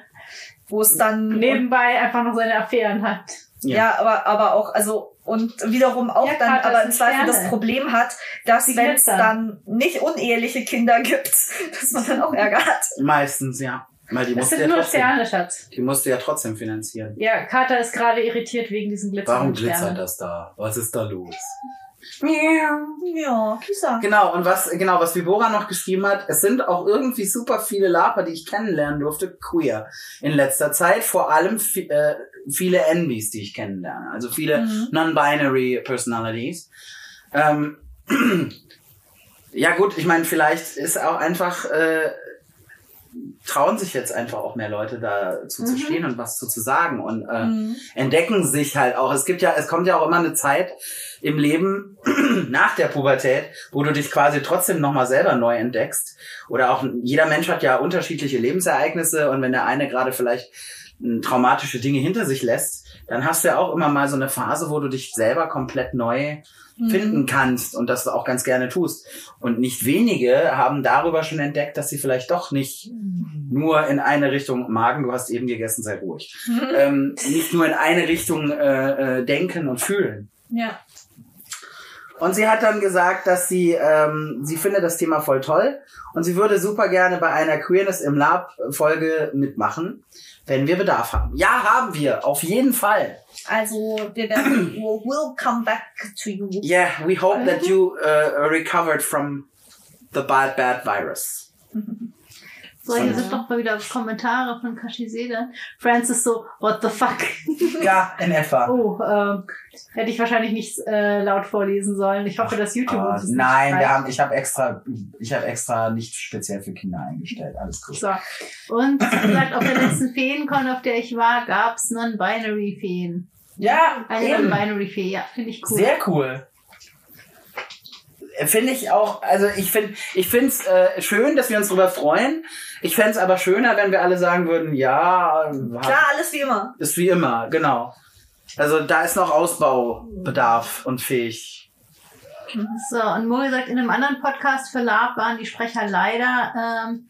wo es dann nebenbei einfach noch seine Affären hat. ja, aber aber auch also und wiederum auch Ja, dann aber im Zweifel das Sterne. Problem hat, dass wenn es dann nicht uneheliche Kinder gibt, *laughs* dass man dann auch Ärger hat. Meistens, ja. Weil die Das musst du sind ja nur trotzdem, Sterne, Schatz. die musst du ja trotzdem finanzieren. Ja, Kater ist gerade irritiert wegen diesen glitzernden Warum glitzert das da? Was ist da los? Ja, Kisa. Genau, und was, genau, was Vibora noch geschrieben hat, es sind auch irgendwie super viele Laper, die ich kennenlernen durfte, queer in letzter Zeit. Vor allem äh, viele NBs, die ich kennenlerne. Also viele Mhm. non-binary Personalities. Ähm, *clears throat* ja gut, ich meine, vielleicht ist auch einfach, äh, trauen sich jetzt einfach auch mehr Leute dazu zu Mhm. stehen und was zu, zu sagen und äh, Mhm. entdecken sich halt auch. Es gibt ja, es kommt ja auch immer eine Zeit im Leben *clears throat* nach der Pubertät, wo du dich quasi trotzdem nochmal selber neu entdeckst. Oder auch jeder Mensch hat ja unterschiedliche Lebensereignisse und wenn der eine gerade vielleicht m, traumatische Dinge hinter sich lässt, dann hast du ja auch immer mal so eine Phase, wo du dich selber komplett neu Mhm. finden kannst und das du auch ganz gerne tust. Und nicht wenige haben darüber schon entdeckt, dass sie vielleicht doch nicht nur in eine Richtung, Magen, du hast eben gegessen, sei ruhig, ähm, nicht nur in eine Richtung äh, äh, denken und fühlen. Ja. Und sie hat dann gesagt, dass sie, ähm, sie findet das Thema voll toll und sie würde super gerne bei einer Queerness im Lab Folge mitmachen, wenn wir Bedarf haben. Ja, haben wir, auf jeden Fall. Also wir werden *clears throat* we'll, we'll come back to you. Yeah, we hope that you uh, recovered from the bad, bad virus. *laughs* So, hier sind doch mal wieder Kommentare von Kashiseda. Francis so, what the fuck? *laughs* Ja, in etwa. Oh, ähm, hätte ich wahrscheinlich nicht äh, laut vorlesen sollen. Ich hoffe, dass YouTube Ah, uns das nicht nein, wir haben, ich habe extra, ich habe extra nicht speziell für Kinder eingestellt. Alles gut. So. Und sie sagt, auf der letzten Feencon, auf der ich war, gab's Non-Binary-Feen. Ja, Eine. Non-Binary-Fee, ja, finde ich cool. Sehr cool. Finde ich auch, also ich finde ich finde es äh, schön, dass wir uns darüber freuen. Ich fände es aber schöner, wenn wir alle sagen würden, ja, hat- Klar, alles wie immer. ist wie immer, genau. Also da ist noch Ausbaubedarf und fähig. So, und Mo sagt, in einem anderen Podcast für Lab waren die Sprecher leider, ähm,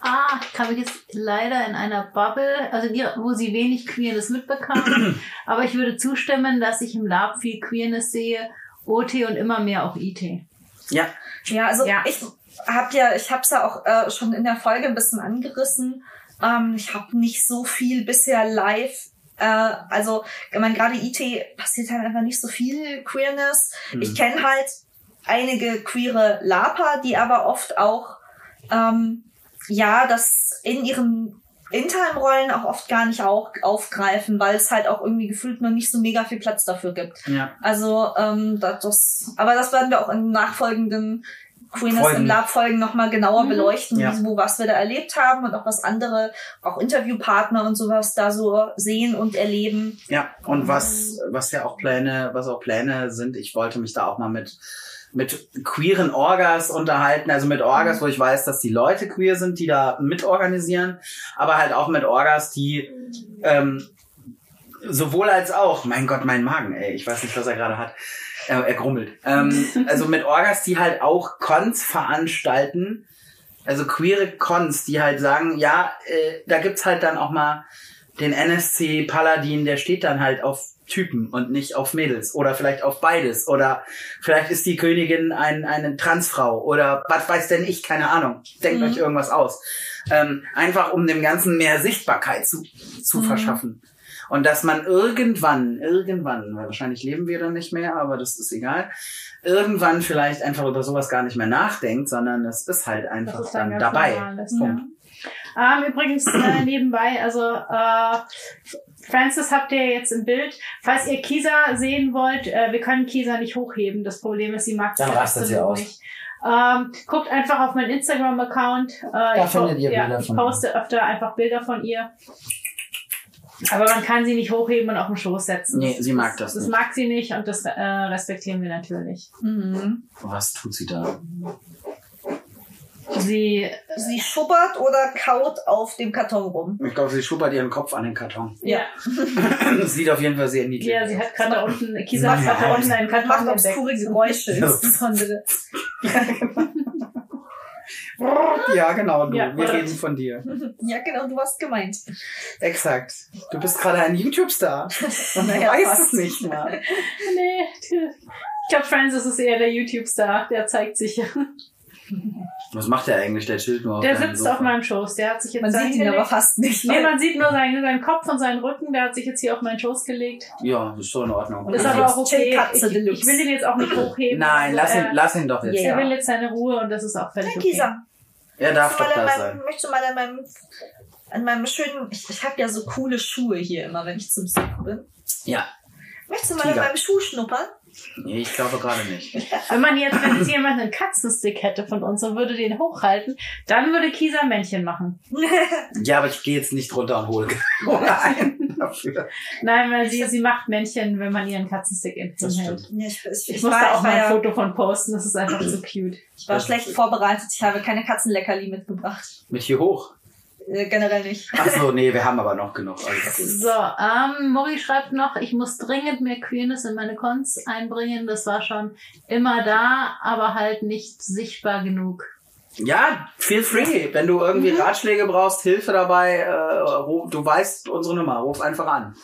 ah, ich kann mich jetzt leider in einer Bubble, also die, wo sie wenig Queerness mitbekamen. *clears throat* Aber ich würde zustimmen, dass ich im Lab viel Queerness sehe, OT und immer mehr auch IT. Ja, Ja, also Ja. ich hab ja, ich hab's ja auch äh, schon in der Folge ein bisschen angerissen. Ähm, ich habe nicht so viel bisher live. Äh, also, ich meine, gerade IT passiert halt einfach nicht so viel Queerness. Mhm. Ich kenne halt einige queere Laper, die aber oft auch ähm, ja das in ihren Intime-Rollen auch oft gar nicht auch aufgreifen, weil es halt auch irgendwie gefühlt noch nicht so mega viel Platz dafür gibt. ja. Also, ähm, das, das, aber das werden wir auch in nachfolgenden Queerness Folgen. im Lab Folgen nochmal genauer Mhm. beleuchten, Ja. wo was wir da erlebt haben und auch was andere, auch Interviewpartner und sowas da so sehen und erleben. Ja, und was, was ja auch Pläne, was auch Pläne sind, ich wollte mich da auch mal mit, mit queeren Orgas unterhalten, also mit Orgas, wo ich weiß, dass die Leute queer sind, die da mitorganisieren, aber halt auch mit Orgas, die ähm, sowohl als auch, mein Gott, mein Magen, ey, ich weiß nicht, was er gerade hat. Er, er grummelt. Ähm, *laughs* also mit Orgas, die halt auch Cons veranstalten, also queere Cons, die halt sagen, ja, äh, da gibt's halt dann auch mal den NSC Paladin, der steht dann halt auf Typen und nicht auf Mädels oder vielleicht auf beides oder vielleicht ist die Königin ein, eine Transfrau oder was weiß denn ich, keine Ahnung. Denkt Mhm. euch irgendwas aus. Ähm, einfach um dem Ganzen mehr Sichtbarkeit zu, zu Mhm. verschaffen. Und dass man irgendwann, irgendwann, weil wahrscheinlich leben wir dann nicht mehr, aber das ist egal, irgendwann vielleicht einfach über sowas gar nicht mehr nachdenkt, sondern es ist halt einfach ist dann ganz dabei. normales, Punkt. ja. Ähm, übrigens äh, *clears throat* nebenbei, also äh, Francis habt ihr jetzt im Bild. Falls ihr Kisa sehen wollt, äh, wir können Kisa nicht hochheben. Das Problem ist, sie mag Dann das rastet sie absolut aus. nicht. Ähm, guckt einfach auf meinen Instagram-Account. Äh, Da ich findet ihr ja, Bilder Ich von poste öfter einfach Bilder von ihr. Aber man kann sie nicht hochheben und auf den Schoß setzen. Nee, sie mag das Das nicht. mag sie nicht und das äh, respektieren wir natürlich. Mhm. Was tut sie da? Sie, Sie schubbert oder kaut auf dem Karton rum. Ich glaube, sie schubbert ihren Kopf an den Karton. ja, Das *laughs* sieht auf jeden Fall sehr niedlich ja, aus. sie hat gerade da unten, Kisa hat Ja. gerade da unten einen Karton Macht obskure Geräusche Ja. *laughs* insbesondere. Ja, genau, du. Ja, Wir oder- reden von dir. Ja, genau, du hast gemeint. Exakt. Du bist gerade ein YouTube-Star. Und *laughs* Naja, fast. es nicht mal. Nee, ich glaube, Francis ist eher der YouTube-Star. Der zeigt sich. Was macht der eigentlich? Der chillt nur auf Der sitzt Sofa. auf meinem Schoß. Der hat sich jetzt Man sieht ihn aber fast nicht. Nee, man sieht nur seinen, seinen Kopf und seinen Rücken. Der hat sich jetzt hier auf meinen Schoß gelegt. Ja, ist schon in Ordnung. Ist Ja. aber auch okay. Ich, ich will den jetzt auch nicht hochheben. Nein, lass ihn, äh, lass ihn doch jetzt. Ja. Er will jetzt seine Ruhe und das ist auch völlig okay. Kisa, Er darf doch da sein. möchtest du mal an meinem, an meinem schönen, ich, ich habe ja so coole Schuhe hier immer, wenn ich zum Besuch bin. Ja. Möchtest du mal Tiger. an meinem Schuh schnuppern? Nee, ich glaube gerade nicht. *laughs* Wenn man jetzt, wenn jetzt jemand einen Katzenstick hätte von uns und würde den hochhalten, dann würde Kisa Männchen machen. *laughs* *laughs* Ja, aber ich gehe jetzt nicht runter und hole einen dafür. Nein, weil sie, sie macht Männchen, wenn man ihren Katzenstick in Das hinhält. stimmt. Ja, ich, ich, Ich muss war, da auch ich mal ein ja, Foto von posten, das ist einfach so cute. ich war schlecht vorbereitet. Ich habe keine Katzenleckerli mitgebracht. Mit hier hoch. Äh, generell nicht. Achso, nee, wir haben aber noch genug. Gut. So, ähm, Mori schreibt noch, ich muss dringend mehr Queerness in meine Cons einbringen. Das war schon immer da, aber halt nicht sichtbar genug. Ja, feel free. Wenn du irgendwie Mhm. Ratschläge brauchst, Hilfe dabei, äh, du weißt unsere Nummer, ruf einfach an.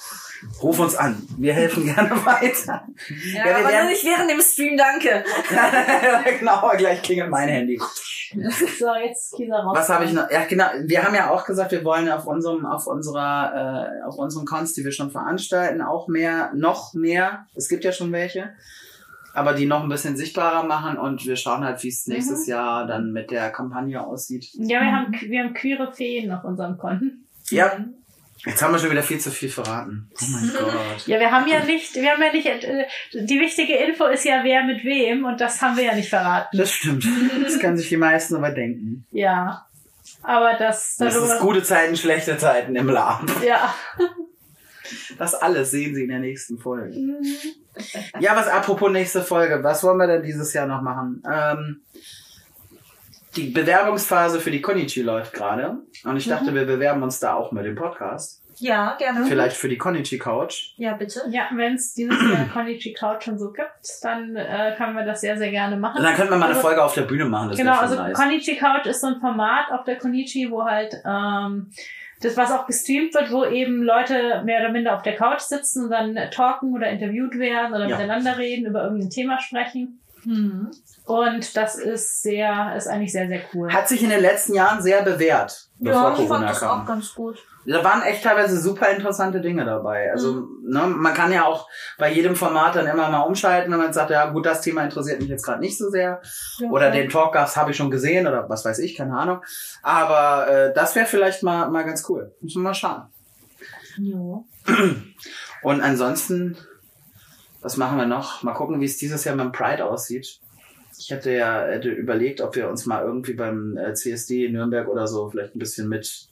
Ruf uns an. Wir helfen *laughs* gerne weiter. Ja, wir aber werden- nur nicht während dem Stream, danke. *laughs* genau, gleich klingelt mein Handy. *laughs* So, jetzt Kisa raus. Was habe ich noch? Ja, genau. Wir haben ja auch gesagt, wir wollen auf unserem, auf unserer, äh, auf unseren Cons, die wir schon veranstalten, auch mehr, noch mehr. Es gibt ja schon welche, aber die noch ein bisschen sichtbarer machen und wir schauen halt, wie es nächstes Jahr dann mit der Kampagne aussieht. Ja, wir haben, wir haben queere Feen auf unserem Konten. Ja, jetzt haben wir schon wieder viel zu viel verraten. Oh mein *laughs* Gott. Ja, wir haben ja nicht, wir haben ja nicht, äh, die wichtige Info ist ja, wer mit wem und das haben wir ja nicht verraten. Das stimmt. Das können sich die meisten aber denken. Ja. Aber das, Das ist gute Zeiten, schlechte Zeiten im Laden. Ja. Das alles sehen Sie in der nächsten Folge. Ja, was apropos nächste Folge, was wollen wir denn dieses Jahr noch machen? Ähm, die Bewerbungsphase für die Konichi läuft gerade und ich dachte, wir bewerben uns da auch mit dem Podcast. Ja, gerne. Vielleicht für die Konichi Couch. Ja, bitte. Ja, wenn es dieses Jahr Konichi Couch schon so gibt, dann äh, können wir das sehr, sehr gerne machen. Und dann könnten wir mal eine Also- Folge auf der Bühne machen. Das genau, also nice. Konichi Couch ist so ein Format auf der Konichi, wo halt ähm, das, was auch gestreamt wird, wo eben Leute mehr oder minder auf der Couch sitzen und dann talken oder interviewt werden oder Ja. miteinander reden, über irgendein Thema sprechen. Hm. Und das ist sehr, ist eigentlich sehr, sehr cool. Hat sich in den letzten Jahren sehr bewährt, bevor Ja, ich fand Corona das auch kam. ganz gut. Da waren echt teilweise super interessante Dinge dabei. Also, ne, man kann ja auch bei jedem Format dann immer mal umschalten, wenn man sagt, ja gut, das Thema interessiert mich jetzt gerade nicht so sehr. Ja, Oder den Talkgast habe ich schon gesehen oder was weiß ich, keine Ahnung. Aber äh, das wäre vielleicht mal, mal ganz cool. Müssen wir mal schauen. Ja. Und ansonsten, was machen wir noch? Mal gucken, wie es dieses Jahr beim Pride aussieht. Ich hätte ja hätte überlegt, ob wir uns mal irgendwie beim äh, CSD in Nürnberg oder so vielleicht ein bisschen mit,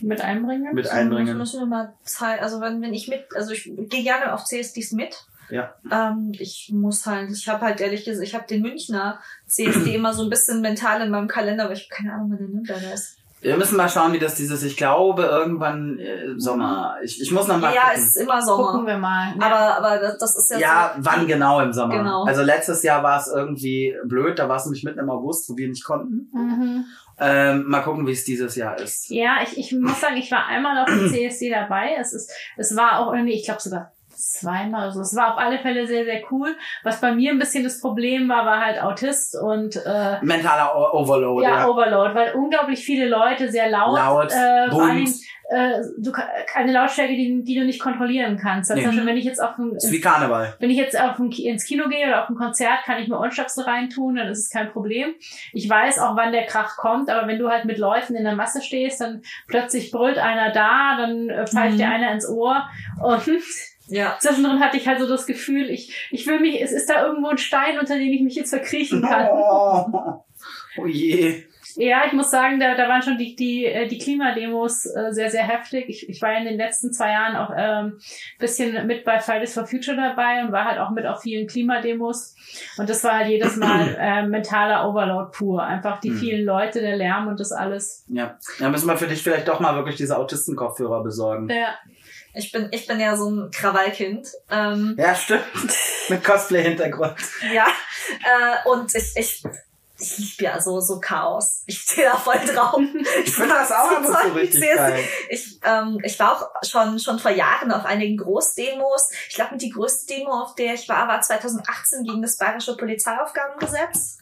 Mit einbringen? mit Das einbringen. müssen wir mal zeigen. Also wenn, wenn ich mit, also ich gehe gerne auf CSDs mit. Ja. Ähm, ich muss halt, ich habe halt ehrlich gesagt, ich habe den Münchner CSD *clears throat* immer so ein bisschen mental in meinem Kalender, aber ich habe keine Ahnung, wer der Nürnberger ist. Wir müssen mal schauen, wie das dieses, ich glaube, irgendwann äh, Sommer. Ich, ich muss noch mal ja, gucken. es ist immer Gucken Sommer. wir mal. Ja. Aber, aber das, das ist ja, Ja, so, wann genau im Sommer? Genau. Also letztes Jahr war es irgendwie blöd, da war es nämlich mitten im August, wo wir nicht konnten. Mhm. Ähm, mal gucken, wie es dieses Jahr ist. Ja, ich, ich muss sagen, ich war einmal auf dem *clears throat* CSD dabei. Es ist, es war auch irgendwie, ich glaube sogar zweimal. Also es war auf alle Fälle sehr, sehr cool. Was bei mir ein bisschen das Problem war, war halt Autist und äh, Mentaler O- Overload, ja, ja. Overload, weil unglaublich viele Leute sehr laut, Laut, äh, vor Dingen, äh, du, eine Lautstärke, die, die du nicht kontrollieren kannst. Also Nee. Beispiel, wenn ich jetzt auf ein, ist wie Karneval. wenn ich jetzt auf ein, ins Kino gehe oder auf ein Konzert, kann ich mir Ohrstöpsel reintun, dann ist es kein Problem. Ich weiß auch, wann der Krach kommt, aber wenn du halt mit Leuten in der Masse stehst, dann plötzlich brüllt einer da, dann äh, pfeift Mhm. dir einer ins Ohr und ja. zwischendrin hatte ich halt so das Gefühl, ich, ich will mich, es ist da irgendwo ein Stein, unter den ich mich jetzt verkriechen kann. Oh, oh je. Ja, ich muss sagen, da, da waren schon die, die, äh, die Klimademos äh, sehr, sehr heftig. Ich, ich war in den letzten zwei Jahren auch ähm, bisschen mit bei Fridays for Future dabei und war halt auch mit auf vielen Klimademos. Und das war halt jedes Mal *clears throat* äh, mentaler Overload pur. Einfach die Hm. vielen Leute, der Lärm und das alles. Ja, da müssen wir für dich vielleicht doch mal wirklich diese Autistenkopfhörer besorgen. Ja. Ich bin, ich bin ja so ein Krawallkind. Ähm, Ja, stimmt. Mit Cosplay-Hintergrund. ja. Äh, und ich, ich ich liebe ja so, so Chaos. Ich stehe da voll drauf. *laughs* Ich finde das auch einfach so richtig sehr- geil. Ich, ähm, ich war auch schon, schon vor Jahren auf einigen Großdemos. Ich glaube, die größte Demo, auf der ich war, war 2018 gegen das Bayerische Polizeiaufgabengesetz.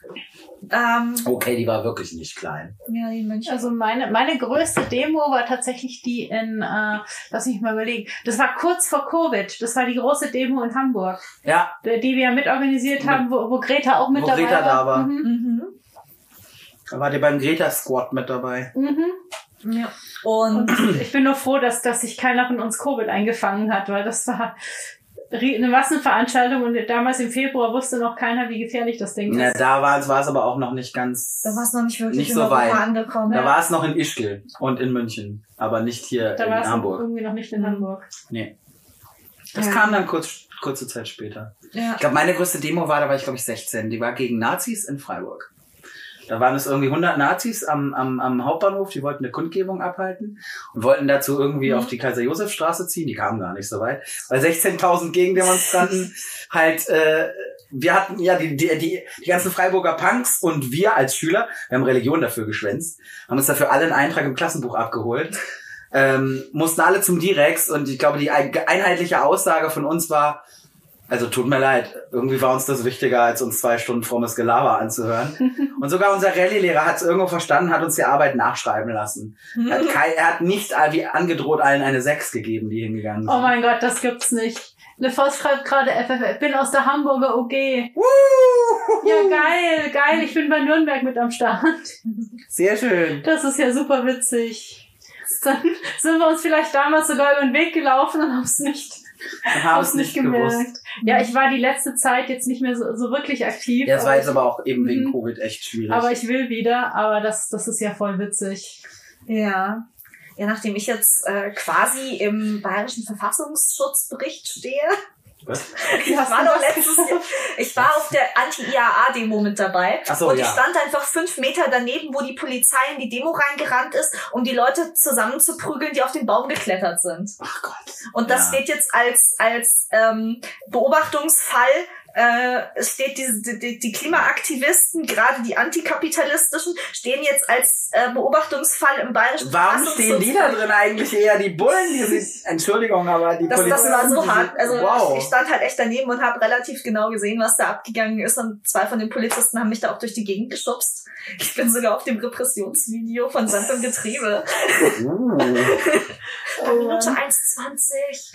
Ähm, Okay, die war wirklich nicht klein. ja, in München. Also meine, meine größte Demo war tatsächlich die in, äh, lass mich mal überlegen, das war kurz vor Covid. Das war die große Demo in Hamburg, Ja, die die wir mitorganisiert haben, wo, wo Greta auch mit Wo dabei Greta war. da war. Mhm. Mhm. da war die beim Greta Squad mit dabei. Mhm. Ja. Und Und ich bin nur froh, dass, dass sich keiner von uns Covid eingefangen hat, weil das war eine Massenveranstaltung und damals im Februar wusste noch keiner, wie gefährlich das Ding Na, ist. da war es war es aber auch noch nicht ganz. da war es noch nicht wirklich Nicht so weit. angekommen. Da war es noch in Ischgl und in München, aber nicht hier Da war in es Hamburg. irgendwie noch nicht in Hamburg. Nee. Das Ja. kam dann kurz, kurze Zeit später. Ja. Ich glaube, meine größte Demo war, da war ich glaube ich 16. Die war gegen Nazis in Freiburg. Da waren es irgendwie 100 Nazis am, am, am Hauptbahnhof, die wollten eine Kundgebung abhalten und wollten dazu irgendwie Mhm. auf die Kaiser-Josef-Straße ziehen. Die kamen gar nicht so weit. Weil 16.000 Gegendemonstranten *laughs* halt, äh, wir hatten ja die, die, die, die ganzen Freiburger Punks und wir als Schüler, wir haben Religion dafür geschwänzt, haben uns dafür alle einen Eintrag im Klassenbuch abgeholt, ähm, mussten alle zum Direx und ich glaube, die ein- einheitliche Aussage von uns war, also tut mir leid, irgendwie war uns das wichtiger, als uns zwei Stunden frommes Gelaber anzuhören. *laughs* Und sogar unser Rallye-Lehrer hat es irgendwo verstanden, hat uns die Arbeit nachschreiben lassen. Er hat, kei- er hat nicht wie angedroht allen eine 6 gegeben, die hingegangen sind. Oh mein Gott, das gibt's nicht. LeFoss schreibt gerade FFF, bin aus der Hamburger OG. Ja, geil, geil. Ich bin bei Nürnberg mit am Start. Sehr schön. Das ist ja super witzig. Dann sind wir uns vielleicht damals sogar über den Weg gelaufen und haben es nicht, Wir haben es nicht gewusst. Ja, ich war die letzte Zeit jetzt nicht mehr so, so wirklich aktiv. Ja, das war aber jetzt aber auch eben wegen Mhm. Covid echt schwierig. Aber ich will wieder, aber das, das ist ja voll witzig. Ja. Ja, nachdem ich jetzt äh, quasi im Bayerischen Verfassungsschutzbericht stehe. Was? Ich war noch letztes Jahr, ich war auf der Anti-IAA-Demo mit dabei. Ach so, und ich ja. stand einfach fünf Meter daneben, wo die Polizei in die Demo reingerannt ist, um die Leute zusammenzuprügeln, die auf den Baum geklettert sind. Ach Gott. Und das Ja. steht jetzt als, als ähm, Beobachtungsfall, äh, es steht diese, die, die Klimaaktivisten, gerade die antikapitalistischen, stehen jetzt als äh, Beobachtungsfall im bayerischen Warum stehen die da drin eigentlich eher die Bullen, die sich, *laughs* Entschuldigung, aber die Das, das Polizisten, war so die hart. Also wow. ich stand halt echt daneben und habe relativ genau gesehen, was da abgegangen ist. Und zwei von den Polizisten haben mich da auch durch die Gegend geschubst. Ich bin sogar auf dem Repressionsvideo von Sand und Getriebe. *laughs* Uh. Bei Minute 1,20.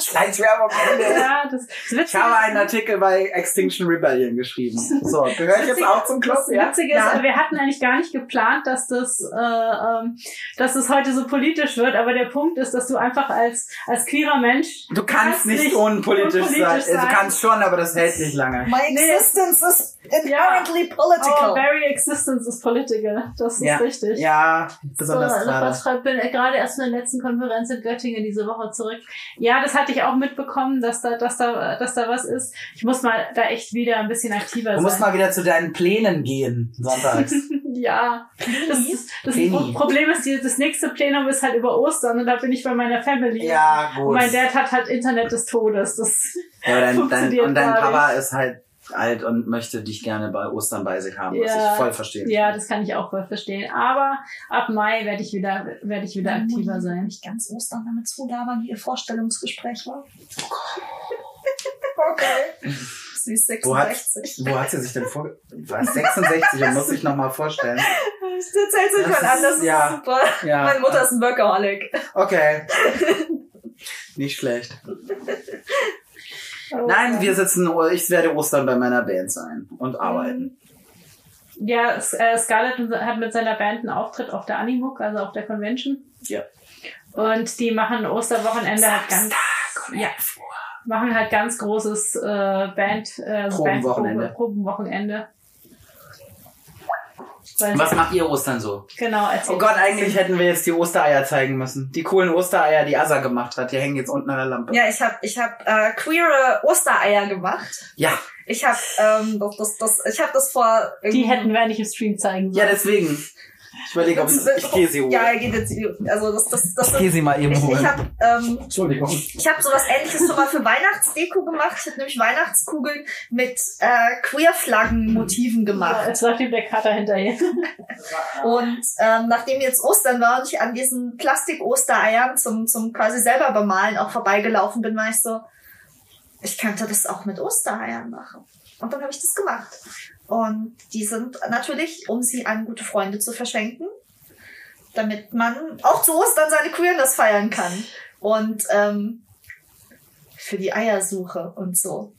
*laughs* Schleichwerbung Ende. Ja, das, das Ich Witzige habe einen Artikel bei Extinction Rebellion geschrieben. So, gehöre ich jetzt auch zum Club? Das Ja? Witzige ist, Ja. wir hatten eigentlich gar nicht geplant, dass das, äh, ähm, dass das heute so politisch wird, aber der Punkt ist, dass du einfach als, als queerer Mensch Du kannst nicht unpolitisch, unpolitisch sein. Sein. Du kannst schon, aber das hält nicht lange. My Nee. existence is inherently political. Oh, very existence is political. Das ist Ja. richtig. Ja, So, besonders also gerade. was schreibt, bin gerade erst von der letzten Konferenz in Göttingen diese Woche zurück. Ja, das hatte ich auch mitbekommen, dass da, dass da, dass da was ist. Ich muss mal da echt wieder ein bisschen aktiver Du musst sein. mal wieder zu deinen Plänen gehen, sonntags. *laughs* Ja, das, das Problem ist, das nächste Plenum ist halt über Ostern und da bin ich bei meiner Family. ja, Und gut. mein Dad hat halt Internet des Todes. Das, ja, dein, dein, und dein Papa ist halt alt und möchte dich gerne bei Ostern bei sich haben, was Ja. ich voll verstehe. ja, das kann ich auch voll verstehen. Aber ab Mai werde ich wieder, werde ich wieder aktiver sein. Nicht ganz Ostern damit zulabern, wie ihr Vorstellungsgespräch war. Okay. Sie ist Wo hat, 66. wo hat sie sich denn vor... Was, 66 und muss sich nochmal vorstellen. Ich erzähl's euch Das mal an, ist- das ist ja. super. Ja. Meine Mutter ist ein Workaholic. Okay. *laughs* Nicht schlecht. Nein, wir sitzen, ich werde Ostern bei meiner Band sein und arbeiten. Ja, äh, Scarlett hat mit seiner Band einen Auftritt auf der Animuk, also auf der Convention. Ja. Und die machen Osterwochenende halt ganz, ja, machen halt ganz großes äh, Band, äh, Probenwochenende. Bandprobe- Probenwochenende. Weil Was macht ihr Ostern so? Genau, erzähl. Oh Gott, eigentlich hätten wir jetzt die Ostereier zeigen müssen. Die coolen Ostereier, die Asa gemacht hat. Die hängen jetzt unten an der Lampe. Ja, ich habe ich hab, äh, queere Ostereier gemacht. Ja, Ich habe ähm, das, das, das, ich hab das vor Die hätten wir nicht im Stream zeigen ja sollen. deswegen. Ich überlege, ob ich, ich gehe sie holen. Ja, er geht jetzt. Also das, das, das ich gehe sie mal eben ich, ich holen. habe ähm, Entschuldigung. ich habe sowas ähnliches schon mal für Weihnachtsdeko gemacht. Ich habe nämlich Weihnachtskugeln mit äh, Queer-Flaggen-Motiven Ja, gemacht. jetzt läuft ihm der Kater hinterher. *laughs* Und ähm, nachdem jetzt Ostern war und ich an diesen Plastik-Ostereiern zum, zum quasi selber bemalen auch vorbeigelaufen bin, war ich so, ich könnte das auch mit Ostereiern machen. Und dann habe ich das gemacht. Und die sind natürlich, um sie an gute Freunde zu verschenken, damit man auch zu Ostern seine Queerness feiern kann. Und ähm, für die Eiersuche und so.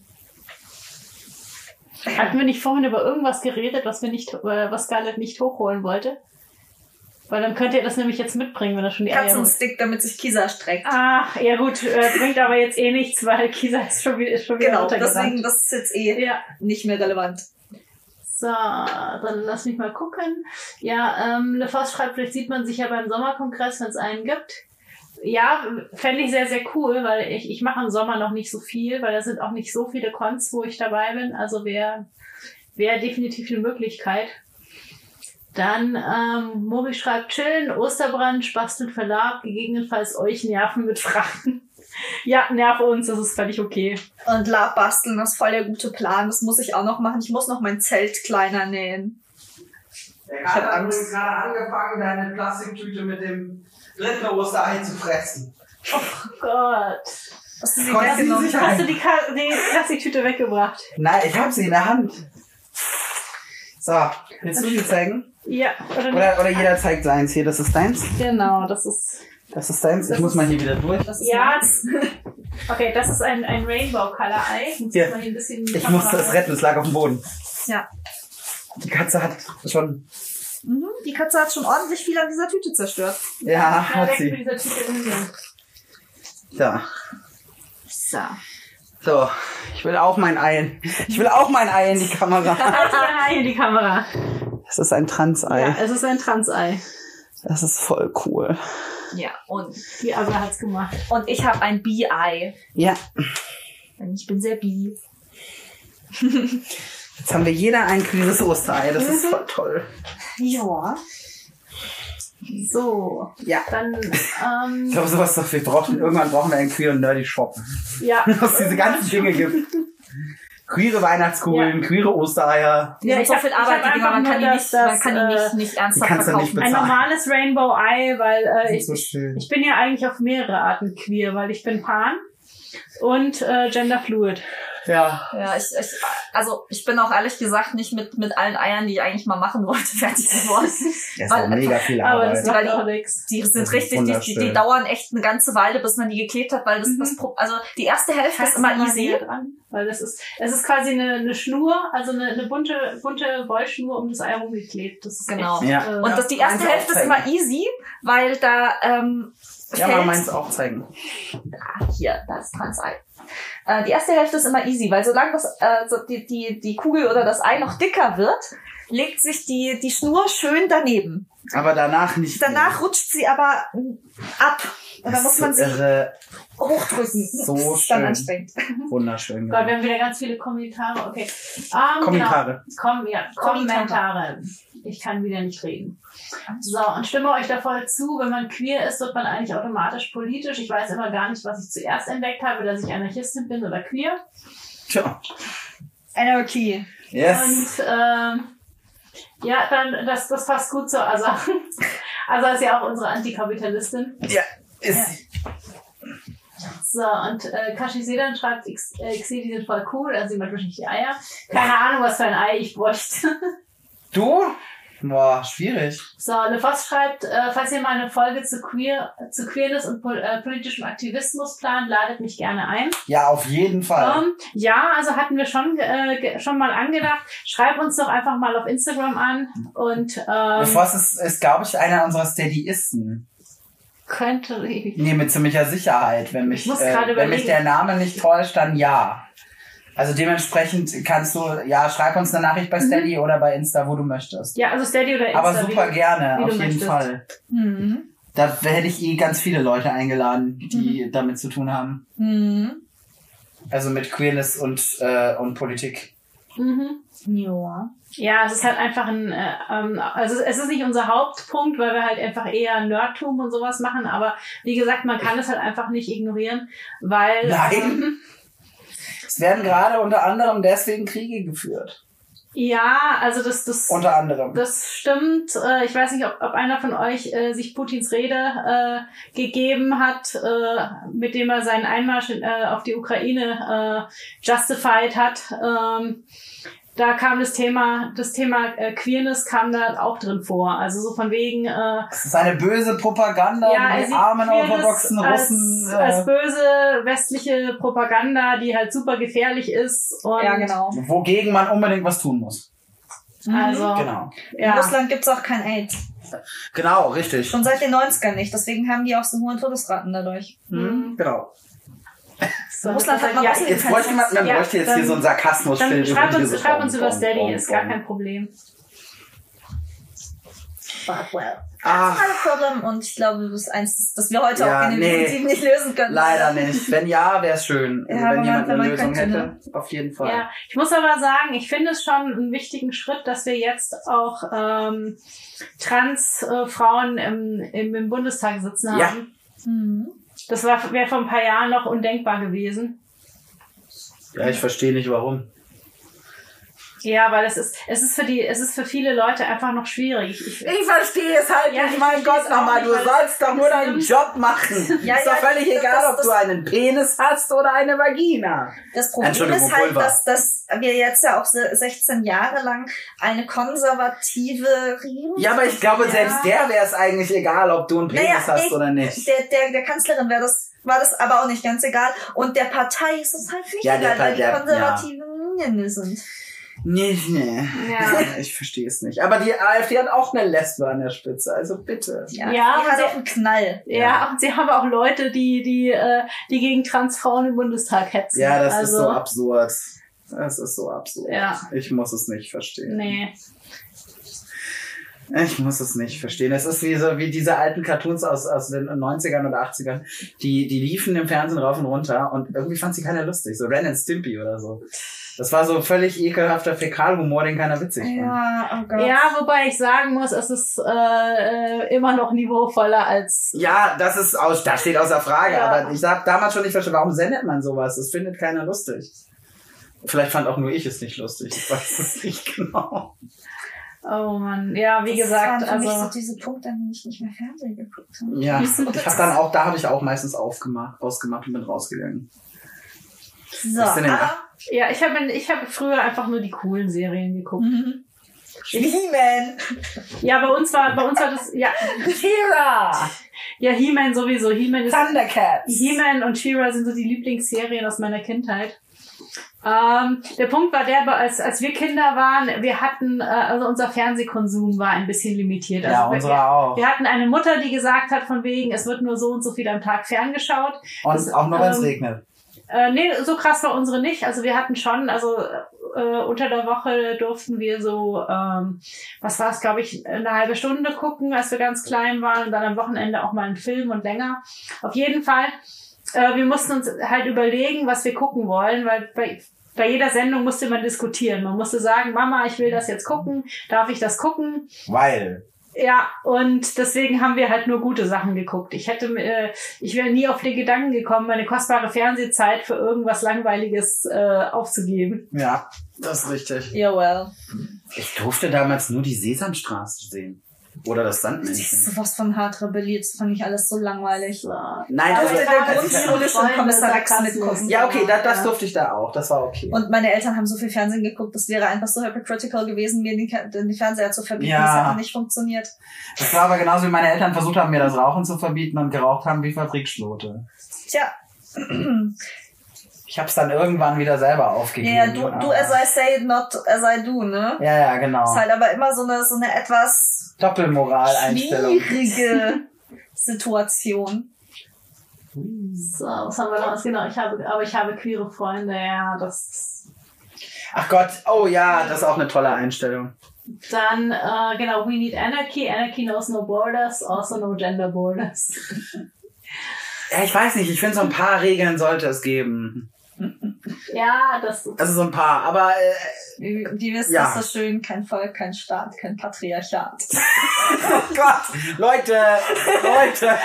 Hatten wir nicht vorhin über irgendwas geredet, was wir nicht, äh, was Scarlett nicht hochholen wollte? Weil dann könnt ihr das nämlich jetzt mitbringen, wenn er schon die Eier holt. Katzenstick, damit sich Kisa streckt. Ach, ja gut, äh, bringt aber jetzt eh nichts, weil Kisa ist schon wieder, ist schon wieder Genau, deswegen, das ist jetzt eh Ja. nicht mehr relevant. So, dann lass mich mal gucken. Ja, ähm, LeFoss schreibt, vielleicht sieht man sich ja beim Sommerkongress, wenn es einen gibt. Ja, fände ich sehr, sehr cool, weil ich, ich mache im Sommer noch nicht so viel, weil da sind auch nicht so viele Cons, wo ich dabei bin. Also wäre wär definitiv eine Möglichkeit. Dann, ähm, Mobi schreibt, chillen, Osterbrand, mit Verlag, gegebenenfalls euch nerven mit Fragen. Ja, nerv uns, das ist völlig okay. Und Lab basteln, das ist voll der gute Plan. Das muss ich auch noch machen. Ich muss noch mein Zelt kleiner nähen. Der hab Angst. gerade angefangen, deine Plastiktüte mit dem dritten Osterei zu fressen. Oh Gott. Hast du sie weggenommen? Hast du die, Ka die Plastiktüte weggebracht? Nein, ich habe sie in der Hand. So, willst du *laughs* sie zeigen? Ja, oder nicht? Oder, oder jeder zeigt seins. Hier, das ist deins. Genau, das ist. Das ist deins. Ich muss mal hier wieder durch. Ja, meins. *laughs* okay, das ist ein, ein Rainbow Color Eye. Ich muss Hier. mal hier ein bisschen Ich Kamera- musste es retten, es lag auf dem Boden. Ja. Die Katze hat schon. Mhm. Die Katze hat schon ordentlich viel an dieser Tüte zerstört. Ja, Ja, hat weg mit sie. dieser Tüte hin. Da. So. So, ich will auch mein Ei. Ich will auch mein Ei in die Kamera. *laughs* Halt Ei in die Kamera. Das ist ein Transei. Ja, es ist ein Transei. Das ist voll cool. Ja, und, Die Abla hat's gemacht. und ich habe ein Bi-Ei. Ja, Denn ich bin sehr bi. jetzt haben wir jeder ein queeres Osterei. Das ist voll toll. Ja. So, Ja. dann, Ich ähm, glaube, sowas doch, wir brauchen, irgendwann brauchen wir einen queer und nerdy Shop, ja. *laughs* wo es diese ganzen Dinge gibt. Queere Weihnachtskugeln, queere Ostereier. Ja, ich so viel ich Arbeit, Dinger, man einfach kann die nur nicht, das, man kann die äh, nicht, nicht ernsthaft du nicht verkaufen. Ein normales Rainbow Eye, weil äh, ich, so schön. ich bin ja eigentlich auf mehrere Arten queer, weil ich bin Pan und äh, genderfluid. Ja. Ja, ich, ich, also ich bin auch ehrlich gesagt nicht mit, mit allen Eiern, die ich eigentlich mal machen wollte, *laughs* fertig geworden. Das ist Weil auch mega viel Aber Arbeit. das macht auch nichts. Die Das sind ist richtig, die, die, dauern echt eine ganze Weile, bis man die geklebt hat, weil das, Mhm. das also die erste Hälfte ist immer easy. Dran, weil das ist, es ist quasi eine, eine Schnur, also eine, eine bunte, bunte Wollschnur um das Ei rumgeklebt. Das ist Genau. Echt, Ja. äh, Und das, die erste Hälfte ist immer easy, weil da ähm, Ja, mal fällt- meins auch zeigen. Ah, hier, das Transei. Äh, die erste Hälfte ist immer easy, weil solange das, äh, so die, die, die Kugel oder das Ei noch dicker wird, legt sich die, die Schnur schön daneben. Aber danach nicht. Danach rutscht sie aber ab. Und dann muss man sie irre. hochdrücken. So *laughs* das ist dann schön. anstrengend. Wunderschön. Gott, wir haben wieder ganz viele Kommentare. Okay. Ähm, Kommentare. Genau. Kom ja, Kommentare. Ich kann wieder nicht reden. So, und stimme euch da voll zu, wenn man queer ist, wird man eigentlich automatisch politisch. Ich weiß immer gar nicht, was ich zuerst entdeckt habe, dass ich Anarchistin bin oder queer. Tja. Anarchy. Yes. Und ähm, ja, dann das, das passt gut zur Asa. *laughs* Asa ist ja auch unsere Antikapitalistin. Ja. Ist. So, und äh, Kashi Sedan schreibt, ich, äh, ich sehe, die sind voll cool, also sie mag wahrscheinlich die Eier. Keine Ahnung, was für ein Ei ich bräuchte. *laughs* Du? Boah, schwierig. So, LeFoss schreibt, äh, falls ihr mal eine Folge zu Queer, zu Queerness und pol äh, politischem Aktivismus plant, ladet mich gerne ein. Ja, auf jeden Fall. Ähm, ja, also hatten wir schon, äh, schon mal angedacht. Schreib uns doch einfach mal auf Instagram an und ähm, Bevor es ist, ist glaube ich, einer unserer Steadyisten. könnte Nee, mit ziemlicher Sicherheit. Wenn mich, Ich muss äh, wenn mich der Name nicht täuscht, dann ja. Also dementsprechend kannst du, ja, schreib uns eine Nachricht bei Steady oder bei Insta, wo du möchtest. Ja, also Steady oder Mhm. Insta. Aber super wie- gerne, wie auf jeden möchtest. Fall. Mhm. Da hätte ich eh ganz viele Leute eingeladen, die damit zu tun haben. Mhm. Also mit Queerness und, äh, und Politik. Mhm. Ja. Ja, es ist halt einfach ein, äh, ähm, also es ist nicht unser Hauptpunkt, weil wir halt einfach eher Nerdtum und sowas machen, aber wie gesagt, man kann es halt einfach nicht ignorieren, weil Nein. Es werden gerade unter anderem deswegen Kriege geführt. ja, also das das Unter anderem. das stimmt. Äh, ich weiß nicht, ob, ob einer von euch äh, sich Putins Rede äh, gegeben hat, äh, mit dem er seinen Einmarsch in, äh, auf die Ukraine äh, justified hat. Ähm, da kam das Thema, das Thema äh, Queerness kam da auch drin vor. Also so von wegen, äh, Es ist eine böse Propaganda, ja, die armen Queerness orthodoxen als, Russen. äh, als böse westliche Propaganda, die halt super gefährlich ist. Und Ja, genau. wogegen man unbedingt was tun muss. Also, Genau. In ja. Russland gibt's auch kein AIDS. Genau, richtig. Schon seit den 90ern nicht. Deswegen haben die auch so hohe Todesraten dadurch. Mhm. Genau. So, Russland hat mal ja, Russland- Jetzt bräuchte man, man Ja, bräuchte jetzt dann- hier so einen Sarkasmusfilm. Dann schreib über uns, schreib uns über Steady, ist gar kein Problem. But well. Ach, Not a problem. Und ich glaube, das ist eins, das wir heute Ja, auch in den nee. Defensiven nicht lösen können. leider nicht. Wenn ja, wäre es schön. Also Ja, wenn wenn jemand man- eine man Lösung könnte, hätte, auf jeden Fall. Ja, ich muss aber sagen, ich finde es schon einen wichtigen Schritt, dass wir jetzt auch ähm, Trans-Frauen im, im, im Bundestag sitzen Ja. haben. Mhm. Das war wäre vor ein paar Jahren noch undenkbar gewesen. Ja, ich verstehe nicht warum. Ja, weil es ist, es ist für die, es ist für viele Leute einfach noch schwierig. Ich, Ich verstehe es halt Ja, nicht, ich mein Gott nochmal. Du sollst doch nur deinen Job machen. Ja, ist doch ja, völlig das- egal, das- ob das- du einen Penis hast oder eine Vagina. Das Problem Entschuldigung, ist halt, dass, dass wir jetzt ja auch se- 16 Jahre lang eine konservative Regierung Ja, aber ich glaube, Ja. selbst der wäre es eigentlich egal, ob du einen Penis Naja, hast ich- oder nicht. Der, der, der Kanzlerin wäre das, war das aber auch nicht ganz egal. Und der Partei ist es halt nicht Ja, egal, weil die Konservativen Linien sind. Nee, nee. *laughs* Ja. Ich verstehe es nicht. Aber die AfD hat auch eine Lesbe an der Spitze, also bitte. Ja, Ja, die hat auch einen Knall. ja, und sie haben auch Leute, die, die, äh, die gegen Transfrauen im Bundestag hetzen. Ja, das also, ist so absurd. Das ist so absurd. Ja. Ich muss es nicht verstehen. Nee. Ich muss es nicht verstehen. Es ist wie so wie diese alten Cartoons aus, aus den 90ern oder 80ern. Die, die liefen im Fernsehen rauf und runter und irgendwie fand sie keiner lustig. So Ren and Stimpy oder so. Das war so völlig ekelhafter Fäkalhumor, den keiner witzig fand. Ja, oh Gott. Ja, wobei ich sagen muss, es ist äh, äh, immer noch niveauvoller als. Ja, das ist aus, das steht außer Frage. Ja. Aber ich habe damals schon nicht verstanden, warum sendet man sowas? Das findet keiner lustig. Vielleicht fand auch nur ich es nicht lustig. Ich weiß es *laughs* nicht genau. Oh man, ja, wie Das gesagt, waren für mich so also. diese Punkte, an denen ich nicht mehr Fernsehen geguckt habe. Ja, ich habe dann auch, da habe ich auch meistens aufgemacht, ausgemacht und bin rausgegangen. So, aber, Ja, ich habe ich hab früher einfach nur die coolen Serien geguckt. mhm. He-Man. Ja, bei uns war, bei uns war das, ja, Kira! ja, He-Man sowieso. He-Man ist, Thundercats! He-Man und She-Ra sind so die Lieblingsserien aus meiner Kindheit. Ähm, der Punkt war der, als, als wir Kinder waren, wir hatten, äh, also unser Fernsehkonsum war ein bisschen limitiert. Also Ja, wir- unsere auch. Wir hatten eine Mutter, die gesagt hat, von wegen, es wird nur so und so viel am Tag ferngeschaut. Und auch nur, wenn es ähm, regnet. Äh, nee, so krass war unsere nicht. Also wir hatten schon, also äh, unter der Woche durften wir so, ähm, was war es, glaube ich, eine halbe Stunde gucken, als wir ganz klein waren und dann am Wochenende auch mal einen Film und länger. Auf jeden Fall, äh, wir mussten uns halt überlegen, was wir gucken wollen, weil bei, bei jeder Sendung musste man diskutieren. Man musste sagen, Mama, ich will das jetzt gucken, darf ich das gucken? Weil. Ja, und deswegen haben wir halt nur gute Sachen geguckt. Ich hätte, mir- äh, ich wäre nie auf den Gedanken gekommen, meine kostbare Fernsehzeit für irgendwas Langweiliges äh, aufzugeben. Ja, das ist richtig. Ja, well. Ich durfte damals nur die Sesamstraße sehen. Oder das Das ist Sandmännchen. sowas von hart rebelliert. Das fand ich alles so langweilig. Nein, Aber also, der war Grund als ich, ist Schule schon Kommissar Rex mitgucken. ja, okay, da, das Ja. durfte ich da auch. Das war okay. Und meine Eltern haben so viel Fernsehen geguckt, das wäre einfach so hypocritical gewesen, mir den, den Fernseher zu verbieten. Ja. Das hätte nicht funktioniert. Das war aber genauso, wie meine Eltern versucht haben, mir das Rauchen zu verbieten und geraucht haben wie Fabrikschlote. Tja. Ich hab's dann irgendwann wieder selber aufgegeben. Ja, du, du as I say, not as I do, ne? Ja, ja, genau. Ist halt aber immer so eine, so eine etwas Doppelmoral-Einstellung. schwierige Situation. So, was haben wir noch? Genau, ich habe, aber ich habe queere Freunde, ja, das Ach Gott, oh ja, das ist auch eine tolle Einstellung. dann, äh, genau, we need anarchy, anarchy knows no borders, also no gender borders. Ja, ich weiß nicht, ich finde, so ein paar Regeln sollte es geben. Ja, das Also so ein paar, aber äh, wie wisst Ja. das so schön? Kein Volk, kein Staat, kein Patriarchat. *laughs* oh Gott, Leute, Leute,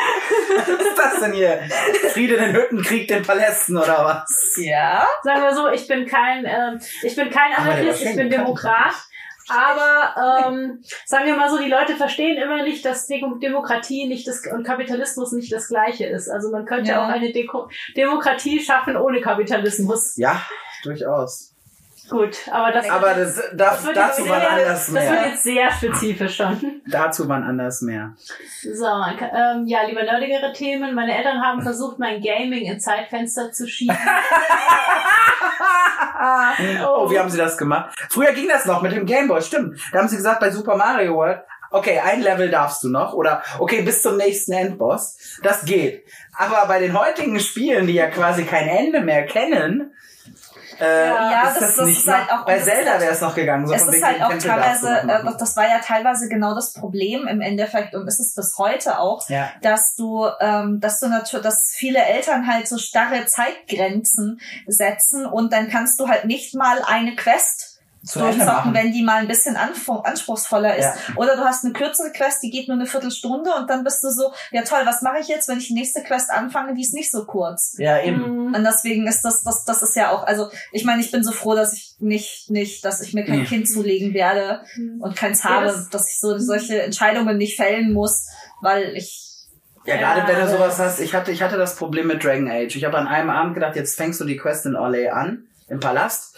was ist das denn hier? Friede in den Hütten, Krieg den Palästen oder was? Ja. sagen wir so, ich bin kein, ähm, ich bin kein Anarchist, ich bin Demokrat. Aber ähm, sagen wir mal so, die Leute verstehen immer nicht, dass Demokratie nicht das und Kapitalismus nicht das Gleiche ist. Also man könnte Ja. auch eine Deko Demokratie schaffen ohne Kapitalismus. Ja, durchaus. Gut, aber das, Aber das, das das, wird dazu jetzt wann anders Das wird mehr. jetzt sehr spezifisch schon. Dazu wann anders mehr. So, ähm, ja, lieber nerdigere Themen. Meine Eltern haben versucht, mein Gaming in Zeitfenster zu schieben. *laughs* Oh, wie haben sie das gemacht? Früher ging das noch mit dem Gameboy, stimmt. Da haben sie gesagt, bei Super Mario World, okay, ein Level darfst du noch oder okay, bis zum nächsten Endboss. Das geht. Aber bei den heutigen Spielen, die ja quasi kein Ende mehr kennen, äh, Ja, ist das- das, das nicht ist halt auch- bei Zelda halt- wäre es noch gegangen. So es von ist halt auch Tempel teilweise, äh, das war ja teilweise genau das Problem im Endeffekt und ist es bis heute auch, ja. dass du, ähm, dass du natürlich, dass viele Eltern halt so starre Zeitgrenzen setzen und dann kannst du halt nicht mal eine Quest Machen. wenn die mal ein bisschen anspruchsvoller ist. Ja. Oder du hast eine kürzere Quest, die geht nur eine Viertelstunde und dann bist du so, ja toll, was mache ich jetzt, wenn ich die nächste Quest anfange, die ist nicht so kurz. Ja, eben. Mhm. Und deswegen ist das, das, das ist ja auch, also ich meine, ich bin so froh, dass ich nicht, nicht, dass ich mir kein Nee. Kind zulegen werde und keins habe, das- dass ich so solche Entscheidungen nicht fällen muss, weil ich Ja, Ja, gerade wenn du sowas hast, ich hatte, ich hatte das Problem mit Dragon Age. Ich habe an einem Abend gedacht, jetzt fängst du die Quest in Orlais an, im Palast.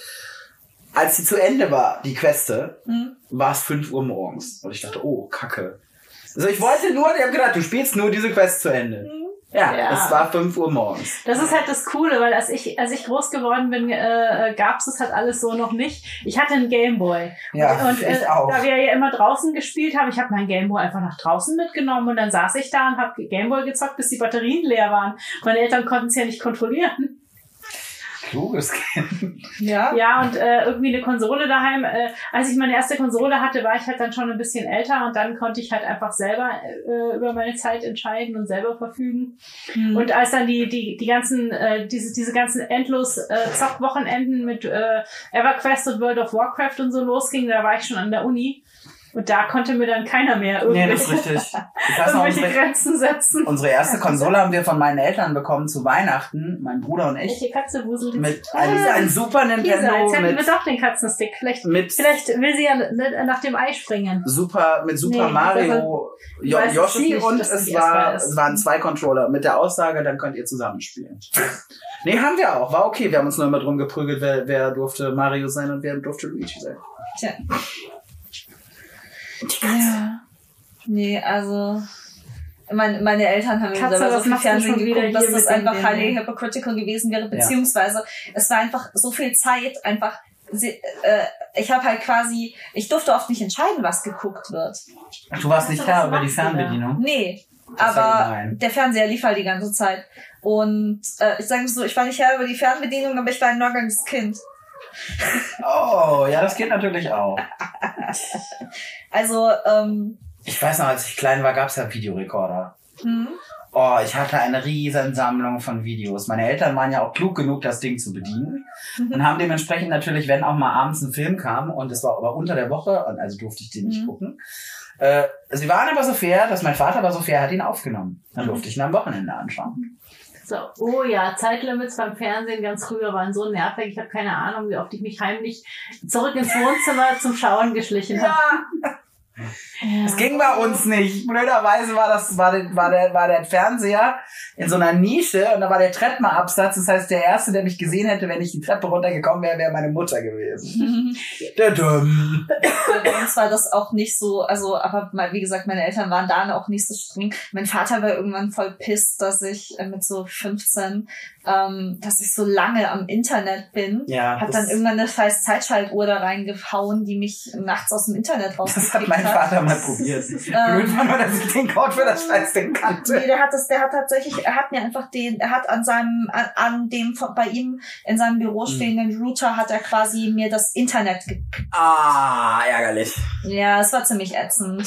Als sie zu Ende war, die Queste, hm, war es 5 Uhr morgens. Und ich dachte, oh, kacke. Also ich wollte nur, ich habe gedacht, du spielst nur diese Quest zu Ende. Ja, Ja. es war 5 Uhr morgens. Das ist halt das Coole, weil als ich, als ich groß geworden bin, äh, gab's das halt alles so noch nicht. Ich hatte einen Gameboy. Ja, und äh, ich auch. da wir ja immer draußen gespielt haben, ich habe meinen Gameboy einfach nach draußen mitgenommen und dann saß ich da und habe Gameboy gezockt, bis die Batterien leer waren. Meine Eltern konnten es ja nicht kontrollieren. Kluges Kind. ja. Ja, und äh, irgendwie eine Konsole daheim. Äh, als ich meine erste Konsole hatte, war ich halt dann schon ein bisschen älter und dann konnte ich halt einfach selber äh, über meine Zeit entscheiden und selber verfügen. Hm. Und als dann die, die, die ganzen, äh, diese, diese ganzen endlos äh, Zockwochenenden mit äh, EverQuest und World of Warcraft und so losging, da war ich schon an der Uni. Und da konnte mir dann keiner mehr Nee, das ist irgendwelche, richtig. Ich weiß *laughs* noch, irgendwelche unsere, Grenzen setzen. unsere erste Konsole haben wir von meinen Eltern bekommen zu Weihnachten, mein Bruder und ich. Welche Katze wuselt? Mit einem, Ah, ein Super Lisa, Nintendo jetzt hätten wir mit, doch den Katzenstick. Vielleicht, mit vielleicht will sie ja nach dem Ei springen. Super, mit Super Nee, Mario, ich jo Yoshi nicht, und es war, es waren zwei Controller mit der Aussage, dann könnt ihr zusammenspielen. nee, haben wir auch. War okay. Wir haben uns nur immer drum geprügelt, wer, wer durfte Mario sein und wer durfte Luigi sein. Tja. Ja. Nee, also meine, meine Eltern haben mir selber so viel Fernsehen geguckt, dass das einfach highly hypocritical gewesen wäre, beziehungsweise es war einfach so viel Zeit, einfach sie, äh, ich habe halt quasi, ich durfte oft nicht entscheiden, was geguckt wird. Du warst nicht klar über die Fernbedienung? Nee, Das ja aber der Fernseher lief halt die ganze Zeit. Und äh, ich sage so, ich war nicht Herr über die Fernbedienung, aber ich war ein nörgelndes Kind. Oh, ja, das geht natürlich auch. *laughs* Also, ähm, Ich weiß noch, als ich klein war, gab's ja Videorekorder. hm, Oh, ich hatte eine riesen Sammlung von Videos. Meine Eltern waren ja auch klug genug, das Ding zu bedienen. Und haben dementsprechend natürlich, wenn auch mal abends ein Film kam, und es war aber unter der Woche, und also durfte ich den nicht Mhm. gucken. Äh, sie waren aber so fair, dass mein Vater war so fair, hat ihn aufgenommen. Dann Mhm. durfte ich ihn am Wochenende anschauen. So, oh ja, Zeitlimits beim Fernsehen ganz früher waren so nervig. Ich habe keine Ahnung, wie oft ich mich heimlich zurück ins Wohnzimmer zum Schauen geschlichen habe. Das ging bei uns nicht. Blöderweise war das, war der, war der, war der Fernseher in so einer Nische und da war der Treppenabsatz. Das heißt, der erste, der mich gesehen hätte, wenn ich die Treppe runtergekommen wäre, wäre meine Mutter gewesen. *laughs* Der dumm. bei uns war das auch nicht so, also, aber mal, wie gesagt, meine Eltern waren da auch nicht so streng. Mein Vater war irgendwann voll pisst, dass ich äh, mit so 15, ähm, dass ich so lange am Internet bin. Ja, Hat das- dann irgendwann eine scheiß Zeitschaltuhr da reingehauen, die mich nachts aus dem Internet Das hat rausgekickt mein Vater mal probiert. *laughs* Blöd war nur, dass ich den Code für das Scheißding Nee, kannte. der hat das, der hat tatsächlich, er hat mir einfach den, er hat an seinem, an, an dem von- bei ihm in seinem Büro Hm. stehenden Router hat er quasi mir das Internet ge Ah, ärgerlich. Ja, es war ziemlich ätzend.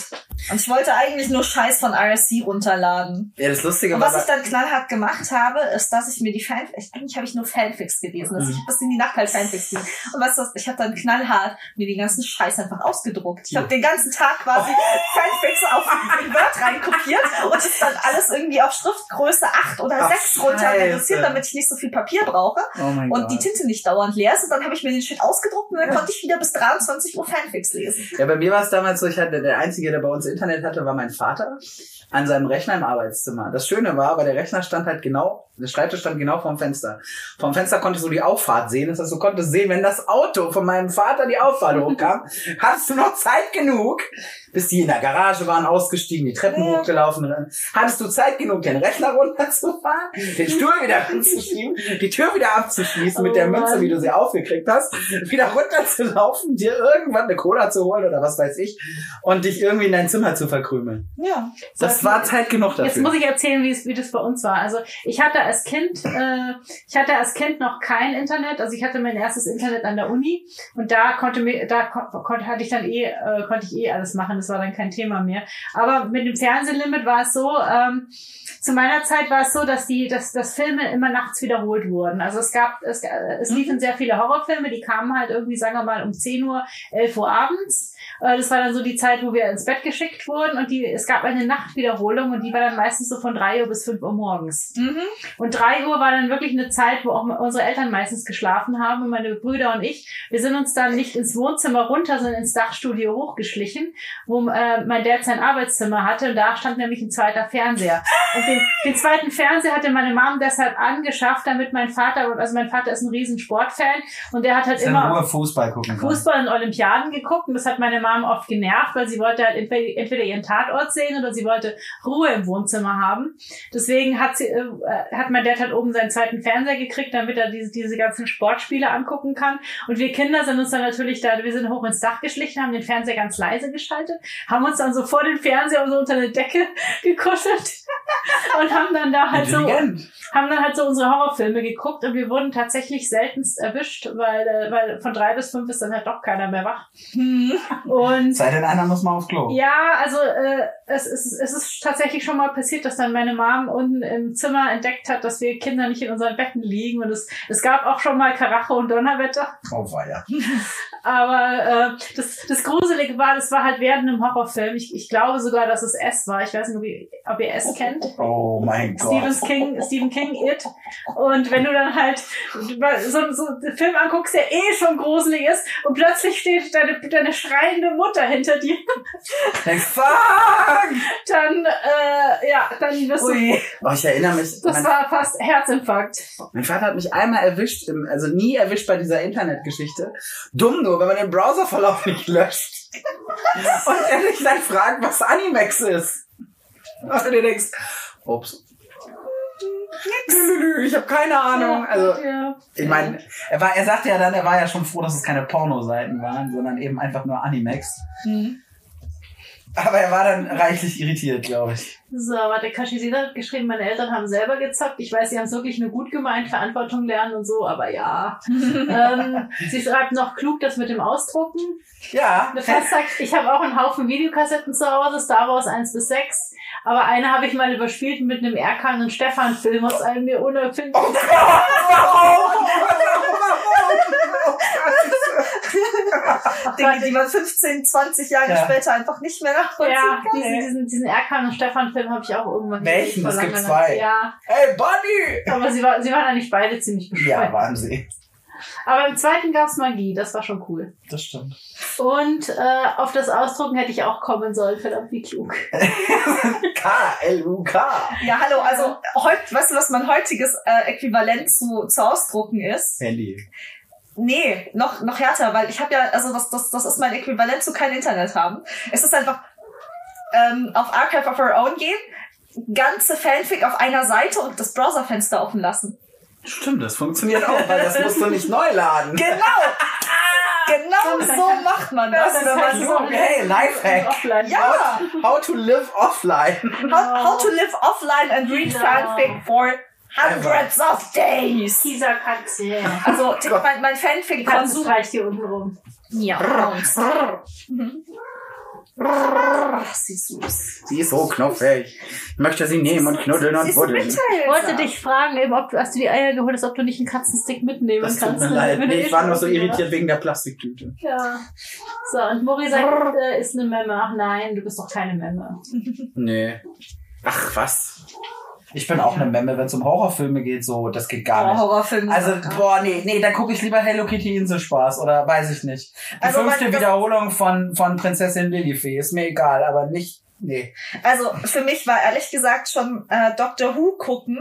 Und ich wollte eigentlich nur Scheiß von RSC runterladen. Ja, das Lustige Und war, was ich dann knallhart gemacht habe, ist, dass ich mir die Fanfics, eigentlich habe ich nur Fanfics gelesen. Also ich Mhm. habe bis in die Nacht halt Fanfics gelesen. Und was, ich habe dann knallhart mir den ganzen Scheiß einfach ausgedruckt. Ich habe den ganzen Tag quasi Fanfics auf Word reinkopiert und es dann alles irgendwie auf Schriftgröße 8 oder Ach, 6 runter reduziert, damit ich nicht so viel Papier brauche oh und Gott. die Tinte nicht dauernd leer ist. Und dann habe ich mir den Shit ausgedruckt und dann konnte ich wieder bis 23 Uhr Fanfics lesen. Ja, bei mir war es damals so, ich hatte, der Einzige, der bei uns Internet hatte, war mein Vater an seinem Rechner im Arbeitszimmer. Das Schöne war, aber der Rechner stand halt genau, der Schreibtisch stand genau vorm Fenster. Vom Fenster konntest du die Auffahrt sehen. Das heißt, du konntest sehen, wenn das Auto von meinem Vater die Auffahrt hochkam, *laughs* hattest du noch Zeit genug, bis die in der Garage waren, ausgestiegen, die Treppen Ja. hochgelaufen, hattest du Zeit genug, den Rechner runterzufahren, den Stuhl wieder *laughs* anzuschieben, die Tür wieder abzuschließen mit Oh der Münze, wie du sie aufgekriegt hast, wieder runterzulaufen, dir irgendwann eine Cola zu holen oder was weiß ich und dich irgendwie in dein Zimmer zu verkrümeln. Ja. Das war Zeit genug dafür. Jetzt muss ich erzählen, wie es, wie das bei uns war. Also ich hatte als Kind, äh, ich hatte als Kind noch kein Internet. Also ich hatte mein erstes Internet an der Uni und da konnte mir, da kon konnte, hatte ich dann eh, äh, konnte ich eh alles machen. Das war dann kein Thema mehr. Aber mit dem Fernsehlimit war es so. Ähm, zu meiner Zeit war es so, dass die, dass, dass Filme immer nachts wiederholt wurden. Also es gab, es, äh, es liefen sehr viele Horrorfilme, die kamen halt irgendwie, sagen wir mal, um 10 Uhr, 11 Uhr abends. Äh, Das war dann so die Zeit, wo wir ins Bett geschickt wurden und die, es gab eine Nachtwiederholung und die war dann meistens so von 3 Uhr bis 5 Uhr morgens. Mhm. Und 3 Uhr war dann wirklich eine Zeit, wo auch unsere Eltern meistens geschlafen haben und meine Brüder und ich, wir sind uns dann nicht ins Wohnzimmer runter, sondern ins Dachstudio hochgeschlichen, wo äh, mein Dad sein Arbeitszimmer hatte. Und da stand nämlich ein zweiter Fernseher. Und den, den zweiten Fernseher hatte meine Mom deshalb angeschafft, damit mein Vater, also mein Vater ist ein riesen Sportfan. Und der hat halt immer Fußball gucken Fußball und Olympiaden geguckt. Und das hat meine Mom oft genervt, weil sie wollte halt entweder entweder ihren Tatort sehen oder sie wollte Ruhe im Wohnzimmer haben. Deswegen hat sie, äh, hat mein Dad halt oben seinen zweiten Fernseher gekriegt, damit er diese, diese ganzen Sportspiele angucken kann. Und wir Kinder sind uns dann natürlich da, wir sind hoch ins Dach geschlichen, haben den Fernseher ganz leise geschaltet, haben uns dann so vor den Fernseher und so unter eine Decke *laughs* gekuschelt *laughs* und haben dann da halt so haben dann halt so unsere Horrorfilme geguckt und wir wurden tatsächlich seltenst erwischt, weil, äh, weil von drei bis fünf ist dann halt doch keiner mehr wach. Hm. Und Sei denn einer muss mal aufs Klo. ja, also äh, es, ist, es ist tatsächlich schon mal passiert, dass dann meine Mom unten im Zimmer entdeckt hat, dass wir Kinder nicht in unseren Betten liegen. Und es, es gab auch schon mal Karache und Donnerwetter. Oh, weia. *laughs* Aber äh, das, das Gruselige war, das war halt während einem Horrorfilm. Ich, ich glaube sogar, dass es S war. Ich weiß nicht, ob ihr, ob ihr S kennt. Oh mein Gott. Stephen King, Stephen King, It. Und wenn du dann halt so, so einen Film anguckst, der eh schon gruselig ist, und plötzlich steht deine, deine schreiende Mutter hinter dir, Denkst, fuck! dann, äh, ja, dann wirst du. Ui. Oh, ich erinnere mich. Das mein, war fast Herzinfarkt. mein Vater hat mich einmal erwischt, im, also nie erwischt bei dieser Internetgeschichte. Dumm wenn man den Browserverlauf nicht löscht. Und er dich dann fragt, was Animex ist. Und du dir denkst, ups. Ich habe keine Ahnung. Also, ich meine, er war, er sagte ja dann, er war ja schon froh, dass es keine Pornoseiten waren, sondern eben einfach nur Animex. Hm. Aber er war dann reichlich irritiert, glaube ich. So, warte, Kashizida hat geschrieben, meine Eltern haben selber gezockt. Ich weiß, sie haben es wirklich nur gut gemeint, Verantwortung lernen und so, aber ja. *laughs* ähm, sie schreibt noch klug das mit dem Ausdrucken. Ja. Eine Fest sagt, ich habe auch einen Haufen Videokassetten zu Hause, Star Wars 1 bis 6. Aber eine habe ich mal überspielt mit einem Erkan und Stefan Film aus einem mir unerfindlichen. Oh Gott, warum? *laughs* *laughs* Dinge, die man 15, 20 Jahre Ja. später einfach nicht mehr nachvollziehen Ja, kann. diesen, diesen, diesen Erkan und Stefan Film habe ich auch irgendwann Welchen? gesehen, Es vor gibt zwei. Ja, Hey, Bunny! aber sie, war, sie waren eigentlich beide ziemlich Ja, bescheuert. waren sie. aber im zweiten gab's Magie, das war schon cool. Das stimmt. Und äh, auf das Ausdrucken hätte ich auch kommen sollen, verdammt wie klug. *laughs* K-L-U-K. Ja, hallo, also heut, weißt du, was mein heutiges äh, Äquivalent zu, zu Ausdrucken ist? Handy. Nee, noch, noch härter, weil ich habe ja, also das, das, das ist mein Äquivalent zu kein Internet haben. Es ist einfach ähm, auf Archive of Our Own gehen, ganze Fanfic auf einer Seite und das Browserfenster offen lassen. Stimmt, das funktioniert auch, weil das musst du nicht neu laden. Genau! *laughs* Genau so macht man das, Das wenn man heißt so so, Hey, Lifehack. Offline. Ja. How to live offline. How, how to live offline and read Genau. fanfic for hundreds of days. Dieser Katze. Also Oh mein, mein Die Katze Fanfic-Konsum. streicht hier unten rum. Ja. Ach, sie ist süß. Sie ist so knuffig. Ich möchte sie nehmen und knuddeln und buddeln. Ich wollte dich fragen, eben, ob du, als du die Eier geholt hast, ob du nicht einen Katzenstick mitnehmen Das tut kannst. mir leid. Nee, ich war nur so irritiert wegen der Plastiktüte. Ja. So, und Mori sagt, äh, ist eine Memme. Ach nein, du bist doch keine Memme. Nee. Ach, was? Ich bin auch eine Memme, wenn es um Horrorfilme geht, so, das geht gar Oh, nicht. Horrorfilm. Also, boah, nee, nee, dann gucke ich lieber Hello Kitty Inselspaß oder weiß ich nicht. Die Also, fünfte Wiederholung von, von Prinzessin Lilifee ist mir egal, aber nicht, nee. Also für mich war ehrlich gesagt schon äh, Doctor Who gucken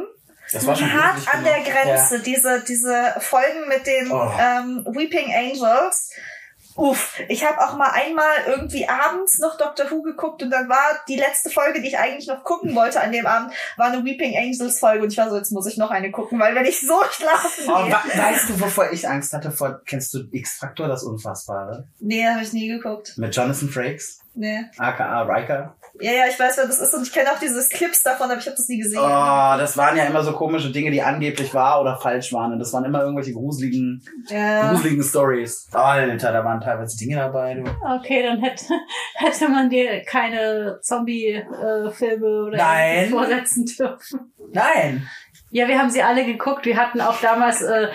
Das war schon hart an der genug. Grenze. Diese, diese Folgen mit den Oh. ähm, Weeping Angels. Uff, ich habe auch mal einmal irgendwie abends noch Doctor Who geguckt und dann war die letzte Folge, die ich eigentlich noch gucken wollte an dem Abend, war eine Weeping Angels Folge und ich war so, jetzt muss ich noch eine gucken, weil wenn ich so *laughs* schlafen. Oh, wa- weißt du, wovor ich Angst hatte? Vor, kennst du X-Factor, das Unfassbare? Nee, habe ich nie geguckt. Mit Jonathan Frakes, Nee. aka Riker. Ja, ja, ich weiß, wer das ist und ich kenne auch diese Clips davon, aber ich habe das nie gesehen. Oh, das waren ja immer so komische Dinge, die angeblich wahr oder falsch waren. Und das waren immer irgendwelche gruseligen, Ja. gruseligen Stories. Alter, da waren teilweise Dinge dabei, du. Okay, dann hätte, *laughs* hätte man dir keine Zombie-Filme oder Nein. vorsetzen dürfen. Nein! Ja, wir haben sie alle geguckt. Wir hatten auch damals, äh,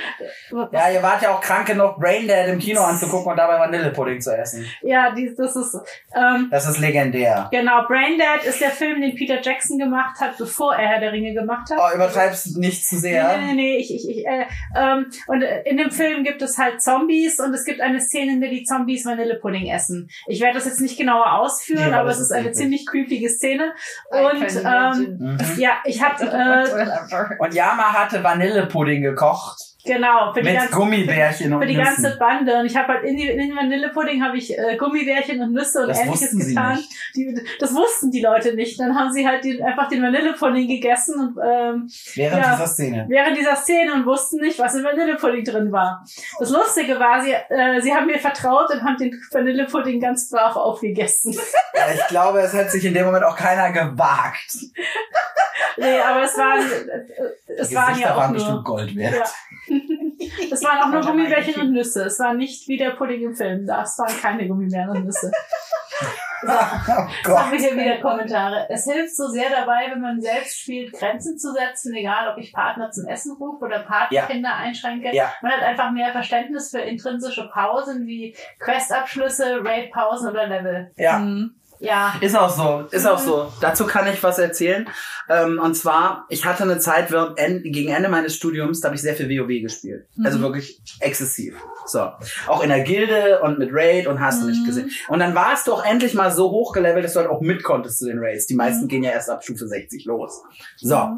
Ja, ihr wart ja auch krank genug, Braindead im Kino anzugucken und dabei Vanillepudding zu essen. ja, die, das ist, ähm, Das ist legendär. genau, Braindead ist der Film, den Peter Jackson gemacht hat, bevor er Herr der Ringe gemacht hat. Oh, übertreibst nicht zu sehr. Nee, nee, nee, ich, ich, ich, äh, ähm, und in dem Film gibt es halt Zombies und es gibt eine Szene, in der die Zombies Vanillepudding essen. Ich werde das jetzt nicht genauer ausführen, Nee, aber es ist ist eine ziemlich creepige Szene. Und ähm. Mhm. ja, ich habe äh, Und Yama hatte Vanillepudding gekocht. genau für die mit ganze Gummibärchen und für die Nüssen. ganze Bande und ich habe halt in, die, in den Vanillepudding habe ich äh, Gummibärchen und Nüsse und Das ähnliches wussten sie getan. nicht. Die, das wussten die Leute nicht. Dann haben sie halt die, einfach den Vanillepudding gegessen und ähm, Während Ja. dieser Szene. während dieser Szene und wussten nicht, was im Vanillepudding drin war. Das Lustige war, sie, äh, sie haben mir vertraut und haben den Vanillepudding ganz brav aufgegessen. Ja, ich glaube, es hat sich in dem Moment auch keiner gewagt. *laughs* nee, aber es waren, es Die waren ja auch waren nur, bestimmt Gold wert. ja. *laughs* Es waren auch nur Gummibärchen und Nüsse. Es war nicht wie der Pudding im Film. Das waren keine Gummibärchen und Nüsse. *laughs* So. Oh Jetzt haben Gott. wir hier wieder Kommentare. Es hilft so sehr dabei, wenn man selbst spielt, Grenzen zu setzen, egal ob ich Partner zum Essen rufe oder Partnerkinder einschränke. Ja. Man hat einfach mehr Verständnis für intrinsische Pausen wie Questabschlüsse, Raid-Pausen oder Level. Ja. Mhm. Ja. Ist auch so, ist auch so. Dazu kann ich was erzählen. Ähm, und zwar, ich hatte eine Zeit gegen Ende meines Studiums, da habe ich sehr viel WoW gespielt. Also Mhm. wirklich exzessiv. So. Auch in der Gilde und mit Raid und hast du nicht Mhm. gesehen. Und dann warst du auch endlich mal so hochgelevelt, dass du halt auch mit konntest zu den Raids. Die meisten Mhm. gehen ja erst ab Stufe 60 los. So.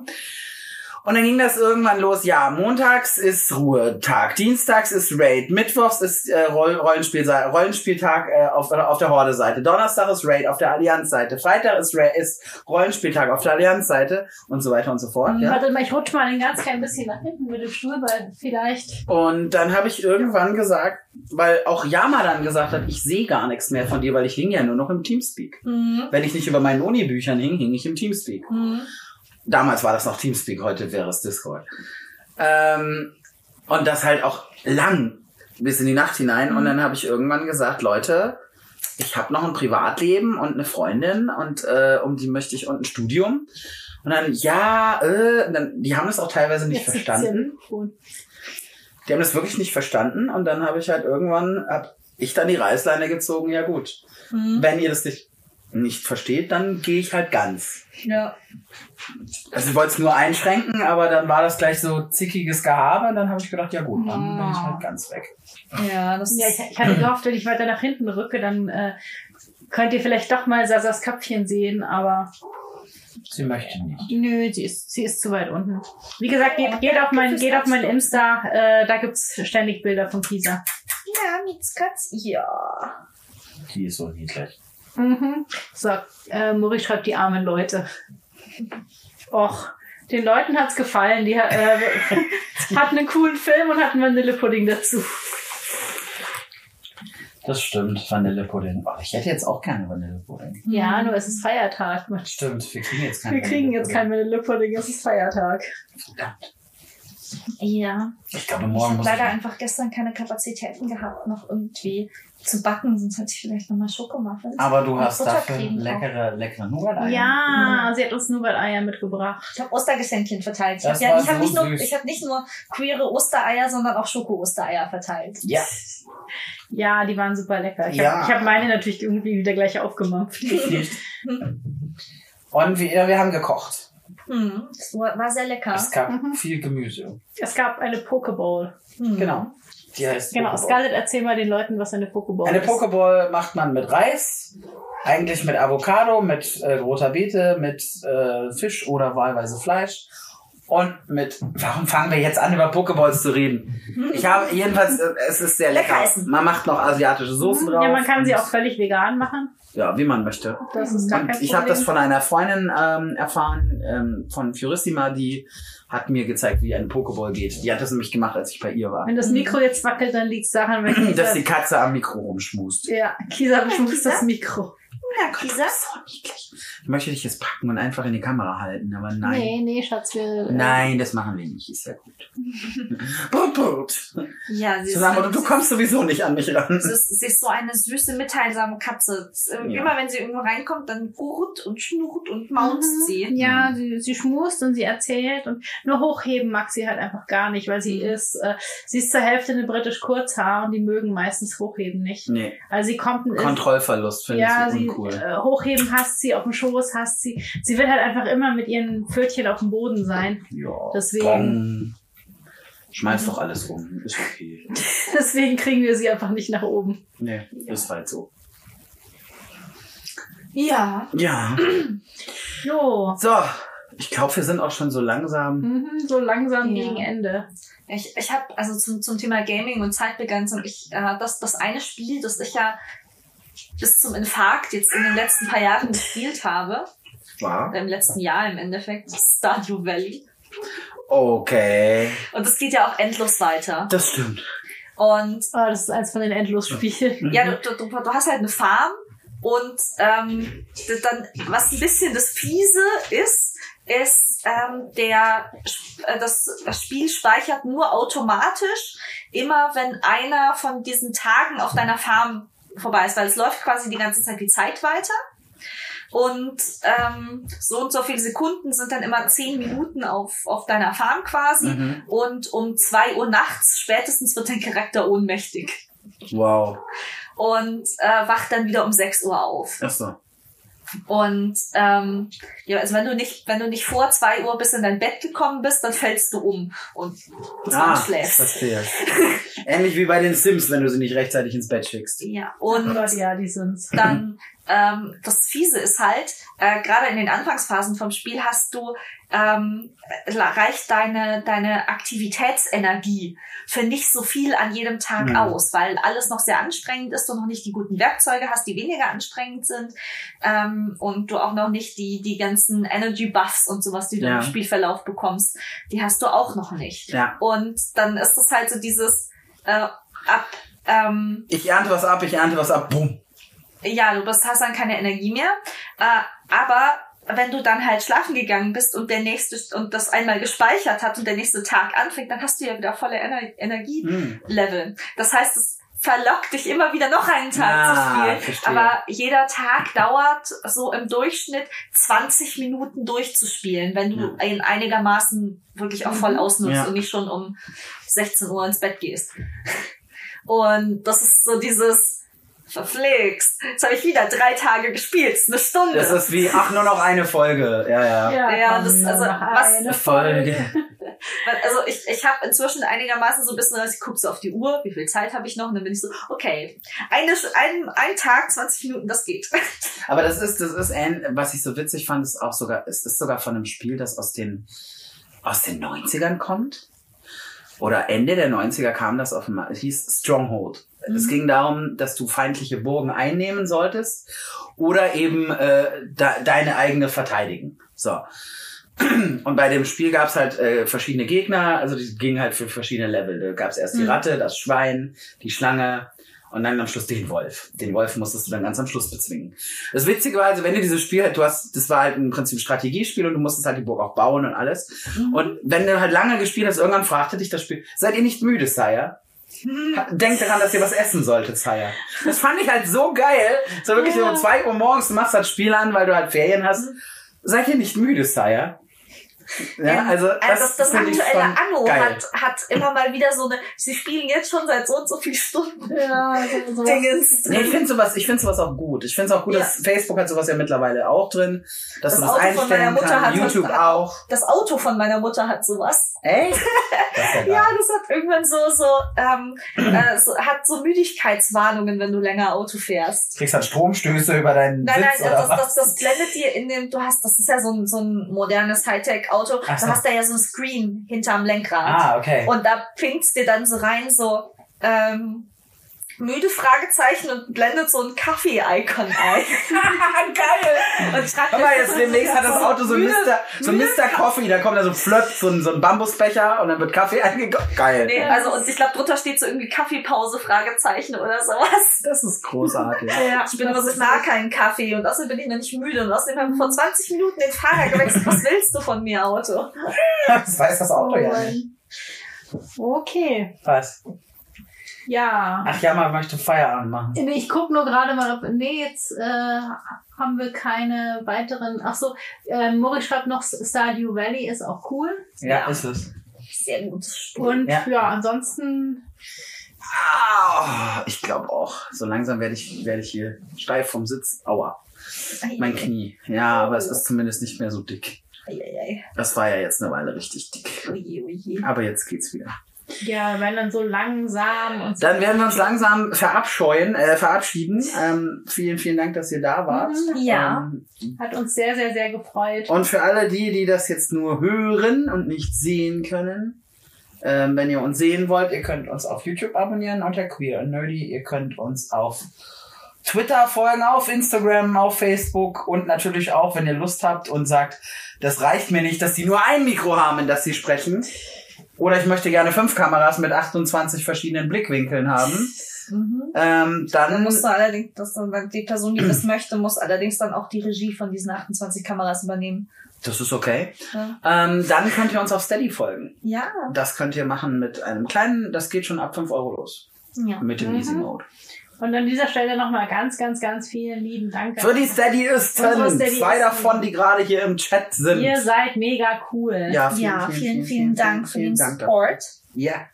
Und dann ging das irgendwann los, ja, montags ist Ruhetag, dienstags ist Raid, mittwochs ist äh, Roll Rollenspiel Rollenspieltag äh, auf, auf der Horde-Seite, Donnerstag ist Raid auf der Allianz-Seite, Freitag ist, Ra ist Rollenspieltag auf der Allianz-Seite und so weiter und so fort. Ja. Warte mal, ich rutsche mal ein ganz klein bisschen nach hinten mit dem Stuhl, weil vielleicht. Und dann habe ich irgendwann gesagt, weil auch Yama dann gesagt hat, ich sehe gar nichts mehr von dir, weil ich hing ja nur noch im Teamspeak. Mhm. Wenn ich nicht über meinen Uni-Büchern hing, hing ich im Teamspeak. Mhm. Damals war das noch Teamspeak, heute wäre es Discord. Ähm, und das halt auch lang bis in die Nacht hinein. Und dann habe ich irgendwann gesagt, Leute, ich habe noch ein Privatleben und eine Freundin und äh, um die möchte ich und ein Studium. Und dann, ja, äh, dann, die haben das auch teilweise nicht am verstanden. Die haben das wirklich nicht verstanden. Und dann habe ich halt irgendwann, hab ich dann die Reißleine gezogen, ja gut. Mhm. Wenn ihr das nicht, nicht versteht, dann gehe ich halt ganz. Ja. Also ich wollte es nur einschränken, aber dann war das gleich so zickiges Gehabe und dann habe ich gedacht, ja gut, dann bin ich halt ganz weg. Ja, das Ja, ist. ich, ich hatte *laughs* gehofft, wenn ich weiter nach hinten rücke, dann äh, könnt ihr vielleicht doch mal Sasas Köpfchen sehen, aber Sie möchte nicht. nö, sie ist, sie ist zu weit unten. Wie gesagt, geht, geht auf mein, geht auf mein Insta, äh, da gibt's ständig Bilder von Kisa. Ja, Mietskatz. Ja. Die ist so niedlich. Mhm. So, äh, Mori schreibt die armen Leute. Och, den Leuten hat's gefallen. Die äh, *laughs* hatten einen coolen Film und hatten Vanillepudding dazu. Das stimmt, Vanillepudding. Oh, ich hätte jetzt auch gerne Vanillepudding. Ja, nur es ist Feiertag. Stimmt, wir kriegen jetzt keinen Wir kriegen jetzt kein Vanillepudding, es ist Feiertag. Verdammt. Ja. Ich glaube, Ich morgen habe muss leider ich... einfach gestern keine Kapazitäten gehabt, noch irgendwie zu backen, sonst hätte ich vielleicht nochmal Schokomuffins. Aber du hast dafür leckere, leckere Nougat-Eier. Ja, sie hat uns Nougat-Eier mitgebracht. Ich habe Ostergeschenkchen verteilt. Ich Das habe ja, ich hab so nicht, nur, ich hab nicht nur queere Ostereier, sondern auch Schoko-Ostereier verteilt. Ja, Ja, die waren super lecker. Ich Ja. habe hab meine natürlich irgendwie wieder gleich aufgemampft. *laughs* Und wir, wir haben gekocht. Hm, das war sehr lecker. Es gab Mhm. viel Gemüse. Es gab eine Pokeball. Hm. Genau. Die heißt Genau, Pokeball. Scarlett, erzähl mal den Leuten, was eine Pokeball Eine ist. Pokeball macht man mit Reis, eigentlich mit Avocado, mit äh, roter Beete, mit äh, Fisch oder wahlweise Fleisch. Und mit, warum fangen wir jetzt an, über Pokeballs zu reden? Ich habe, jedenfalls, äh, es ist sehr lecker. Man macht noch asiatische Soßen drauf. Mhm. Ja, man kann sie auch völlig vegan machen. Ja, wie man möchte. Das ist gar Und kein ich habe das von einer Freundin ähm, erfahren, ähm, von Furissima, die hat mir gezeigt, wie eine Pokeball geht. Die hat das nämlich gemacht, als ich bei ihr war. Wenn das Mikro jetzt wackelt, dann liegt es daran, weil *clears throat* Kisa, Dass die Katze am Mikro rumschmust. ja, Kisa beschmutzt Kisa? das Mikro. Ja, Kisa. so niedlich. Ich möchte dich jetzt packen und einfach in die Kamera halten, aber nein. Nee, nee, Schatz, wir... äh, Nein, das machen wir nicht. Ist ja gut. *laughs* brut, brut. Ja, sie sagen, ist, du kommst sowieso nicht an mich ran. sie ist, sie ist so eine süße, mitteilsame Katze. Ja. Immer wenn sie irgendwo reinkommt, dann gurrt und schnurrt und maunzt sie. Ja, sie, sie schmust und sie erzählt und nur hochheben mag sie halt einfach gar nicht, weil sie Mhm. ist, äh, sie ist zur Hälfte eine britisch Kurzhaar und die mögen meistens hochheben nicht. Nee, Also sie kommt Kontrollverlust finde ja, ich sie äh, hochheben hasst sie, auf dem Schoß hasst sie. Sie will halt einfach immer mit ihren Pfötchen auf dem Boden sein. ja, deswegen-. Schmeiß doch alles um. Ist okay. *laughs* Deswegen kriegen wir sie einfach nicht nach oben. Nee, ist halt so. Ja. Ja. *clears throat* Jo. So, ich glaube, wir sind auch schon so langsam. Mhm, so langsam Ja. gegen Ende. Ich, ich habe also zum, zum Thema Gaming und Zeitbegrenzung, ich, äh, das, das eine Spiel, das ich ja bis zum Infarkt jetzt in den letzten paar Jahren gespielt habe, War? im letzten Jahr im Endeffekt, Stardew Valley. Okay. Und es geht ja auch endlos weiter. Das stimmt. Und Oh, das ist eins von den Endlosspielen. ja, du, du, du, du hast halt eine Farm und ähm, dann, was ein bisschen das Fiese ist, ist, ähm, der, äh, das, das Spiel speichert nur automatisch, immer wenn einer von diesen Tagen auf deiner Farm vorbei ist, weil es läuft quasi die ganze Zeit die Zeit weiter. Und ähm, so und so viele Sekunden sind dann immer zehn Minuten auf, auf deiner Farm quasi. Mhm. Und um zwei Uhr nachts spätestens wird dein Charakter ohnmächtig Wow. und äh, wacht dann wieder um 6 Uhr auf. Ach so. Und ähm, ja, also wenn du nicht, wenn du nicht vor 2 Uhr bis in dein Bett gekommen bist, dann fällst du um und zwar Ah, schläfst. verstehe. *laughs* Ähnlich wie bei den Sims, wenn du sie nicht rechtzeitig ins Bett schickst. Ja, Oh und Gott, ja, die sind's. *laughs* dann ähm, das Fiese ist halt, äh, gerade in den Anfangsphasen vom Spiel hast du, ähm, reicht deine, deine Aktivitätsenergie für nicht so viel an jedem Tag Mhm. aus, weil alles noch sehr anstrengend ist, du noch nicht die guten Werkzeuge hast, die weniger anstrengend sind ähm, und du auch noch nicht die, die ganzen Energy Buffs und sowas, die du Ja. im Spielverlauf bekommst, die hast du auch noch nicht. Ja. Und dann ist es halt so dieses äh, ab ähm, Ich ernte was ab, ich ernte was ab, boom. ja, du bist, hast dann keine Energie mehr. Äh, aber wenn du dann halt schlafen gegangen bist und der nächste und das einmal gespeichert hat und der nächste Tag anfängt, dann hast du ja wieder volle Ener. Energielevel. Das heißt, es verlockt dich immer wieder noch einen Tag Ah, zu spielen. Aber jeder Tag dauert so im Durchschnitt 20 Minuten durchzuspielen, wenn du ihn einigermaßen wirklich auch voll ausnutzt Ja. und nicht schon um 16 Uhr ins Bett gehst. Und das ist so dieses verflixt. Jetzt habe ich wieder drei Tage gespielt, eine Stunde. Das ist wie, ach, nur noch eine Folge. Ja, ja. Ja, komm, das- also, was- eine Folge. *laughs* Also ich, ich habe inzwischen einigermaßen so ein bisschen, ich gucke so auf die Uhr, wie viel Zeit habe ich noch? Und dann bin ich so, okay, eine, ein, ein Tag, 20 Minuten, das geht. *laughs* Aber das ist, das ist, ein, was ich so witzig fand, ist auch sogar, es ist sogar von einem Spiel, das aus den, aus den 90ern kommt. Oder Ende der 90er kam das auf dem, es hieß Stronghold. Es ging darum, dass du feindliche Burgen einnehmen solltest oder eben äh, da, deine eigene verteidigen. So. Und bei dem Spiel gab's halt äh, verschiedene Gegner, also die gingen halt für verschiedene Level. Da gab's erst die Mhm. Ratte, das Schwein, die Schlange Und dann am Schluss den Wolf. Den Wolf musstest du dann ganz am Schluss bezwingen. Das Witzige war also, wenn du dieses Spiel halt, du hast, das war halt im Prinzip ein Strategiespiel und du musstest halt die Burg auch bauen und alles. Mhm. Und wenn du halt lange gespielt hast, irgendwann fragte dich das Spiel, seid ihr nicht müde, Sire? Denkt daran, dass ihr was essen solltet, Sire. Das fand ich halt so geil. So wirklich so um zwei Uhr morgens, du machst das Spiel an, weil du halt Ferien hast. Seid ihr nicht müde, Sire? Ja, also das, also das, ich aktuelle Anno geil. hat, hat immer mal wieder so eine, sie spielen jetzt schon seit so und so vielen Stunden. Ja, so, so Dingens. Nee, ich finde sowas, ich finde sowas auch gut. Ich finde es auch gut, Ja. dass Facebook hat sowas ja mittlerweile auch drin, dass Das du das Auto von meiner einstellen Mutter kannst. hat das- YouTube hat- auch. Das Auto von meiner Mutter hat sowas. Echt? *laughs* Das ja das hat irgendwann so, so, ähm, äh, so, hat so Müdigkeitswarnungen, wenn du länger Auto fährst. Kriegst halt Stromstöße über deinen Nein, nein, Sitz oder das, was? das, das blendet dir in dem, du hast, das ist ja so ein, so ein modernes Hightech-Auto, Ach du hast da ja so ein Screen hinterm Lenkrad. ah, okay. Und da pinkt's dir dann so rein, so, ähm, müde Fragezeichen und blendet so ein Kaffee-Icon ein. *laughs* geil! Und schreibt Guck mal, jetzt demnächst hat das Auto so ein müde, Mr. So ein Mr. Coffee, da kommt da so flöpp, so ein, so ein Bambusbecher und dann wird Kaffee eingegossen. Geil. Nee, also, und ich glaube, drunter steht so irgendwie Kaffeepause, Fragezeichen oder sowas. Das ist großartig. Ja, ich bin immer so, ich mag keinen Kaffee und außerdem bin ich noch nicht müde und außerdem haben wir vor 20 Minuten den Fahrer gewechselt. Was willst du von mir, Auto? *laughs* Das weiß das Auto ja Mann. nicht. Okay. Was? Ja. Ach ja, man möchte Feierabend machen. Nee, Ich gucke nur gerade mal, ob. Nee, jetzt äh, haben wir keine weiteren. Ach so, äh, Mori schreibt noch, Stardew Valley ist auch cool. Ja, Ja. ist es. Sehr gutes Spiel. Und Ja. ja, ansonsten. Ah, ich glaube auch. So langsam werde ich, werde ich hier steif vom Sitz. Aua. Mein Knie. Ja, aber es ist zumindest nicht mehr so dick. Das war ja jetzt eine Weile richtig dick. Aber jetzt geht's wieder. Ja, wenn dann so langsam und so. Dann werden wir uns langsam verabscheuen, äh, verabschieden. Ähm, vielen, vielen Dank, dass ihr da wart. Ja. Ähm, Hat uns sehr, sehr, sehr gefreut. und für alle die, die das jetzt nur hören und nicht sehen können, ähm, wenn ihr uns sehen wollt, ihr könnt uns auf YouTube abonnieren unter Queer and Nerdy. Ihr könnt uns auf Twitter folgen, auf Instagram, auf Facebook und natürlich auch, wenn ihr Lust habt und sagt, das reicht mir nicht, dass die nur ein Mikro haben, in das sie sprechen. Oder ich möchte gerne fünf Kameras mit 28 verschiedenen Blickwinkeln haben. Mhm. Ähm, Dann dann musst du allerdings, das dann, die Person, die das möchte, muss allerdings dann auch die Regie von diesen 28 Kameras übernehmen. Das ist okay. Ja. Ähm, dann könnt ihr uns auf Steady folgen. Ja. Das könnt ihr machen mit einem kleinen, das geht schon ab 5 Euro los. ja. Mit dem Mhm. Easy Mode. Und an dieser Stelle nochmal ganz, ganz, ganz vielen lieben Dank. Für die Steadyisten, zwei davon, die gerade hier im Chat sind. Ihr seid mega cool. Ja, Ja, vielen, vielen, Dank für den Dank dafür. Support. Ja.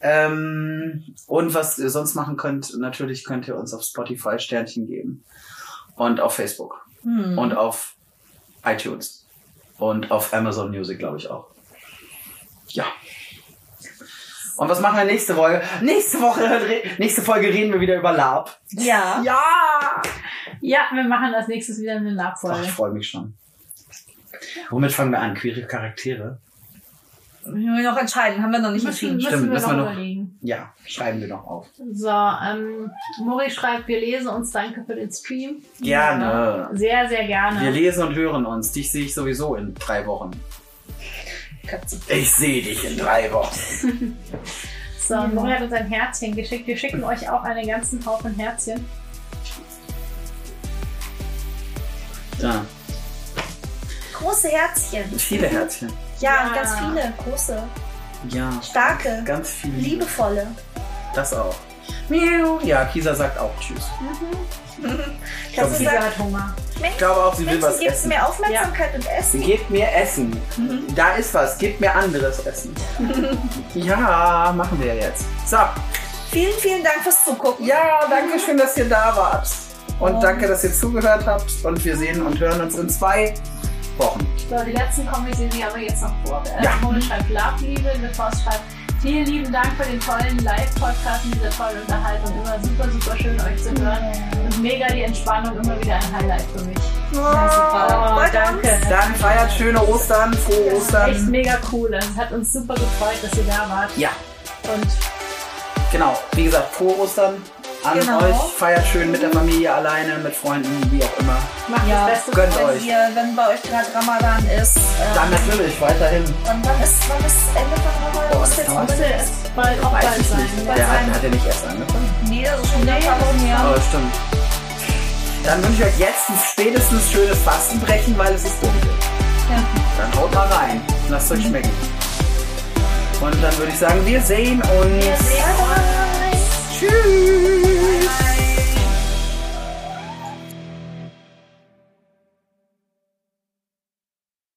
Ähm, und was ihr sonst machen könnt, natürlich könnt ihr uns auf Spotify Sternchen geben. Und auf Facebook. Hm. Und auf iTunes. Und auf Amazon Music, glaube ich auch. Ja. Und was machen wir nächste Woche? Nächste Woche, nächste Folge reden wir wieder über Lab. Ja. Ja! Ja, wir machen als nächstes wieder eine Ach, Nachfolge. ich freue mich schon. Womit fangen wir an? Queere Charaktere? Müssen wir noch entscheiden, haben wir noch nicht Müssen, entschieden. müssen Stimmt, müssen noch wir noch- überlegen. Ja, schreiben wir noch auf. So, ähm, Mori schreibt, wir lesen uns, danke für den Stream. Gerne. Sehr, sehr gerne. Wir lesen und hören uns. Dich sehe ich sowieso in drei Wochen. Katze. Ich sehe dich in drei Wochen. *laughs* So, Mori hat uns ein Herzchen geschickt. Wir schicken euch auch einen ganzen Haufen Herzchen. Da, Große Herzchen. viele Herzchen. Ja, Ja. ganz viele. Große. Ja, Starke. ganz viele. Liebevolle. Das auch. Miau. Ja, Kisa sagt auch Tschüss. Kannst du Lisa sagen, hat Hunger. Ich glaube auch, sie will was gibst essen. mir Aufmerksamkeit und Essen? Gebt mir Essen. Da ist was. Gebt mir anderes Essen. *laughs* ja, machen wir jetzt. So. Vielen, vielen Dank fürs Zugucken. Ja, danke schön, dass ihr da wart. Und Und- danke, dass ihr zugehört habt. Und wir sehen und hören uns in zwei Wochen. So, die letzten Comics sehen Sie aber jetzt noch vor. Äh, Ja. Mori schreibt Love-Liebe, The Force schreibt Vielen lieben Dank für den tollen Live-Podcast und diese tolle Unterhaltung. Immer super, super schön, euch zu hören. Und mega die Entspannung, immer wieder ein Highlight für mich. Ja, super. Oh, Freut danke. Dann feiert schöne Ostern, frohe Echt Ostern. mega cool. Es hat uns super gefreut, dass ihr da wart. Ja, Und genau. Wie gesagt, frohe Ostern an Genau. euch. Feiert schön mit der Familie, alleine, mit Freunden, wie auch immer. Macht Ja. das Beste. Gönnt Wenn, euch. ihr, wenn bei euch gerade Ramadan ist, äh, Dann natürlich weiterhin. wann, wann ist wann ist Ende von Ramadan? Boah, Muss das jetzt. Müsste jetzt bald auch Weiß bald ich sein. nicht. Bald Der hat, sein. hat ja nicht erst angefangen. Nee, das ist schon wieder ein Nee, paar Wochen her. Aber stimmt. Dann wünsche ich euch jetzt ein spätestens schönes Fastenbrechen, weil es ist dunkel. Ja. Dann haut mal rein. Lasst euch schmecken. Und dann würde ich sagen, wir sehen uns. Wir sehen uns. Tschüss.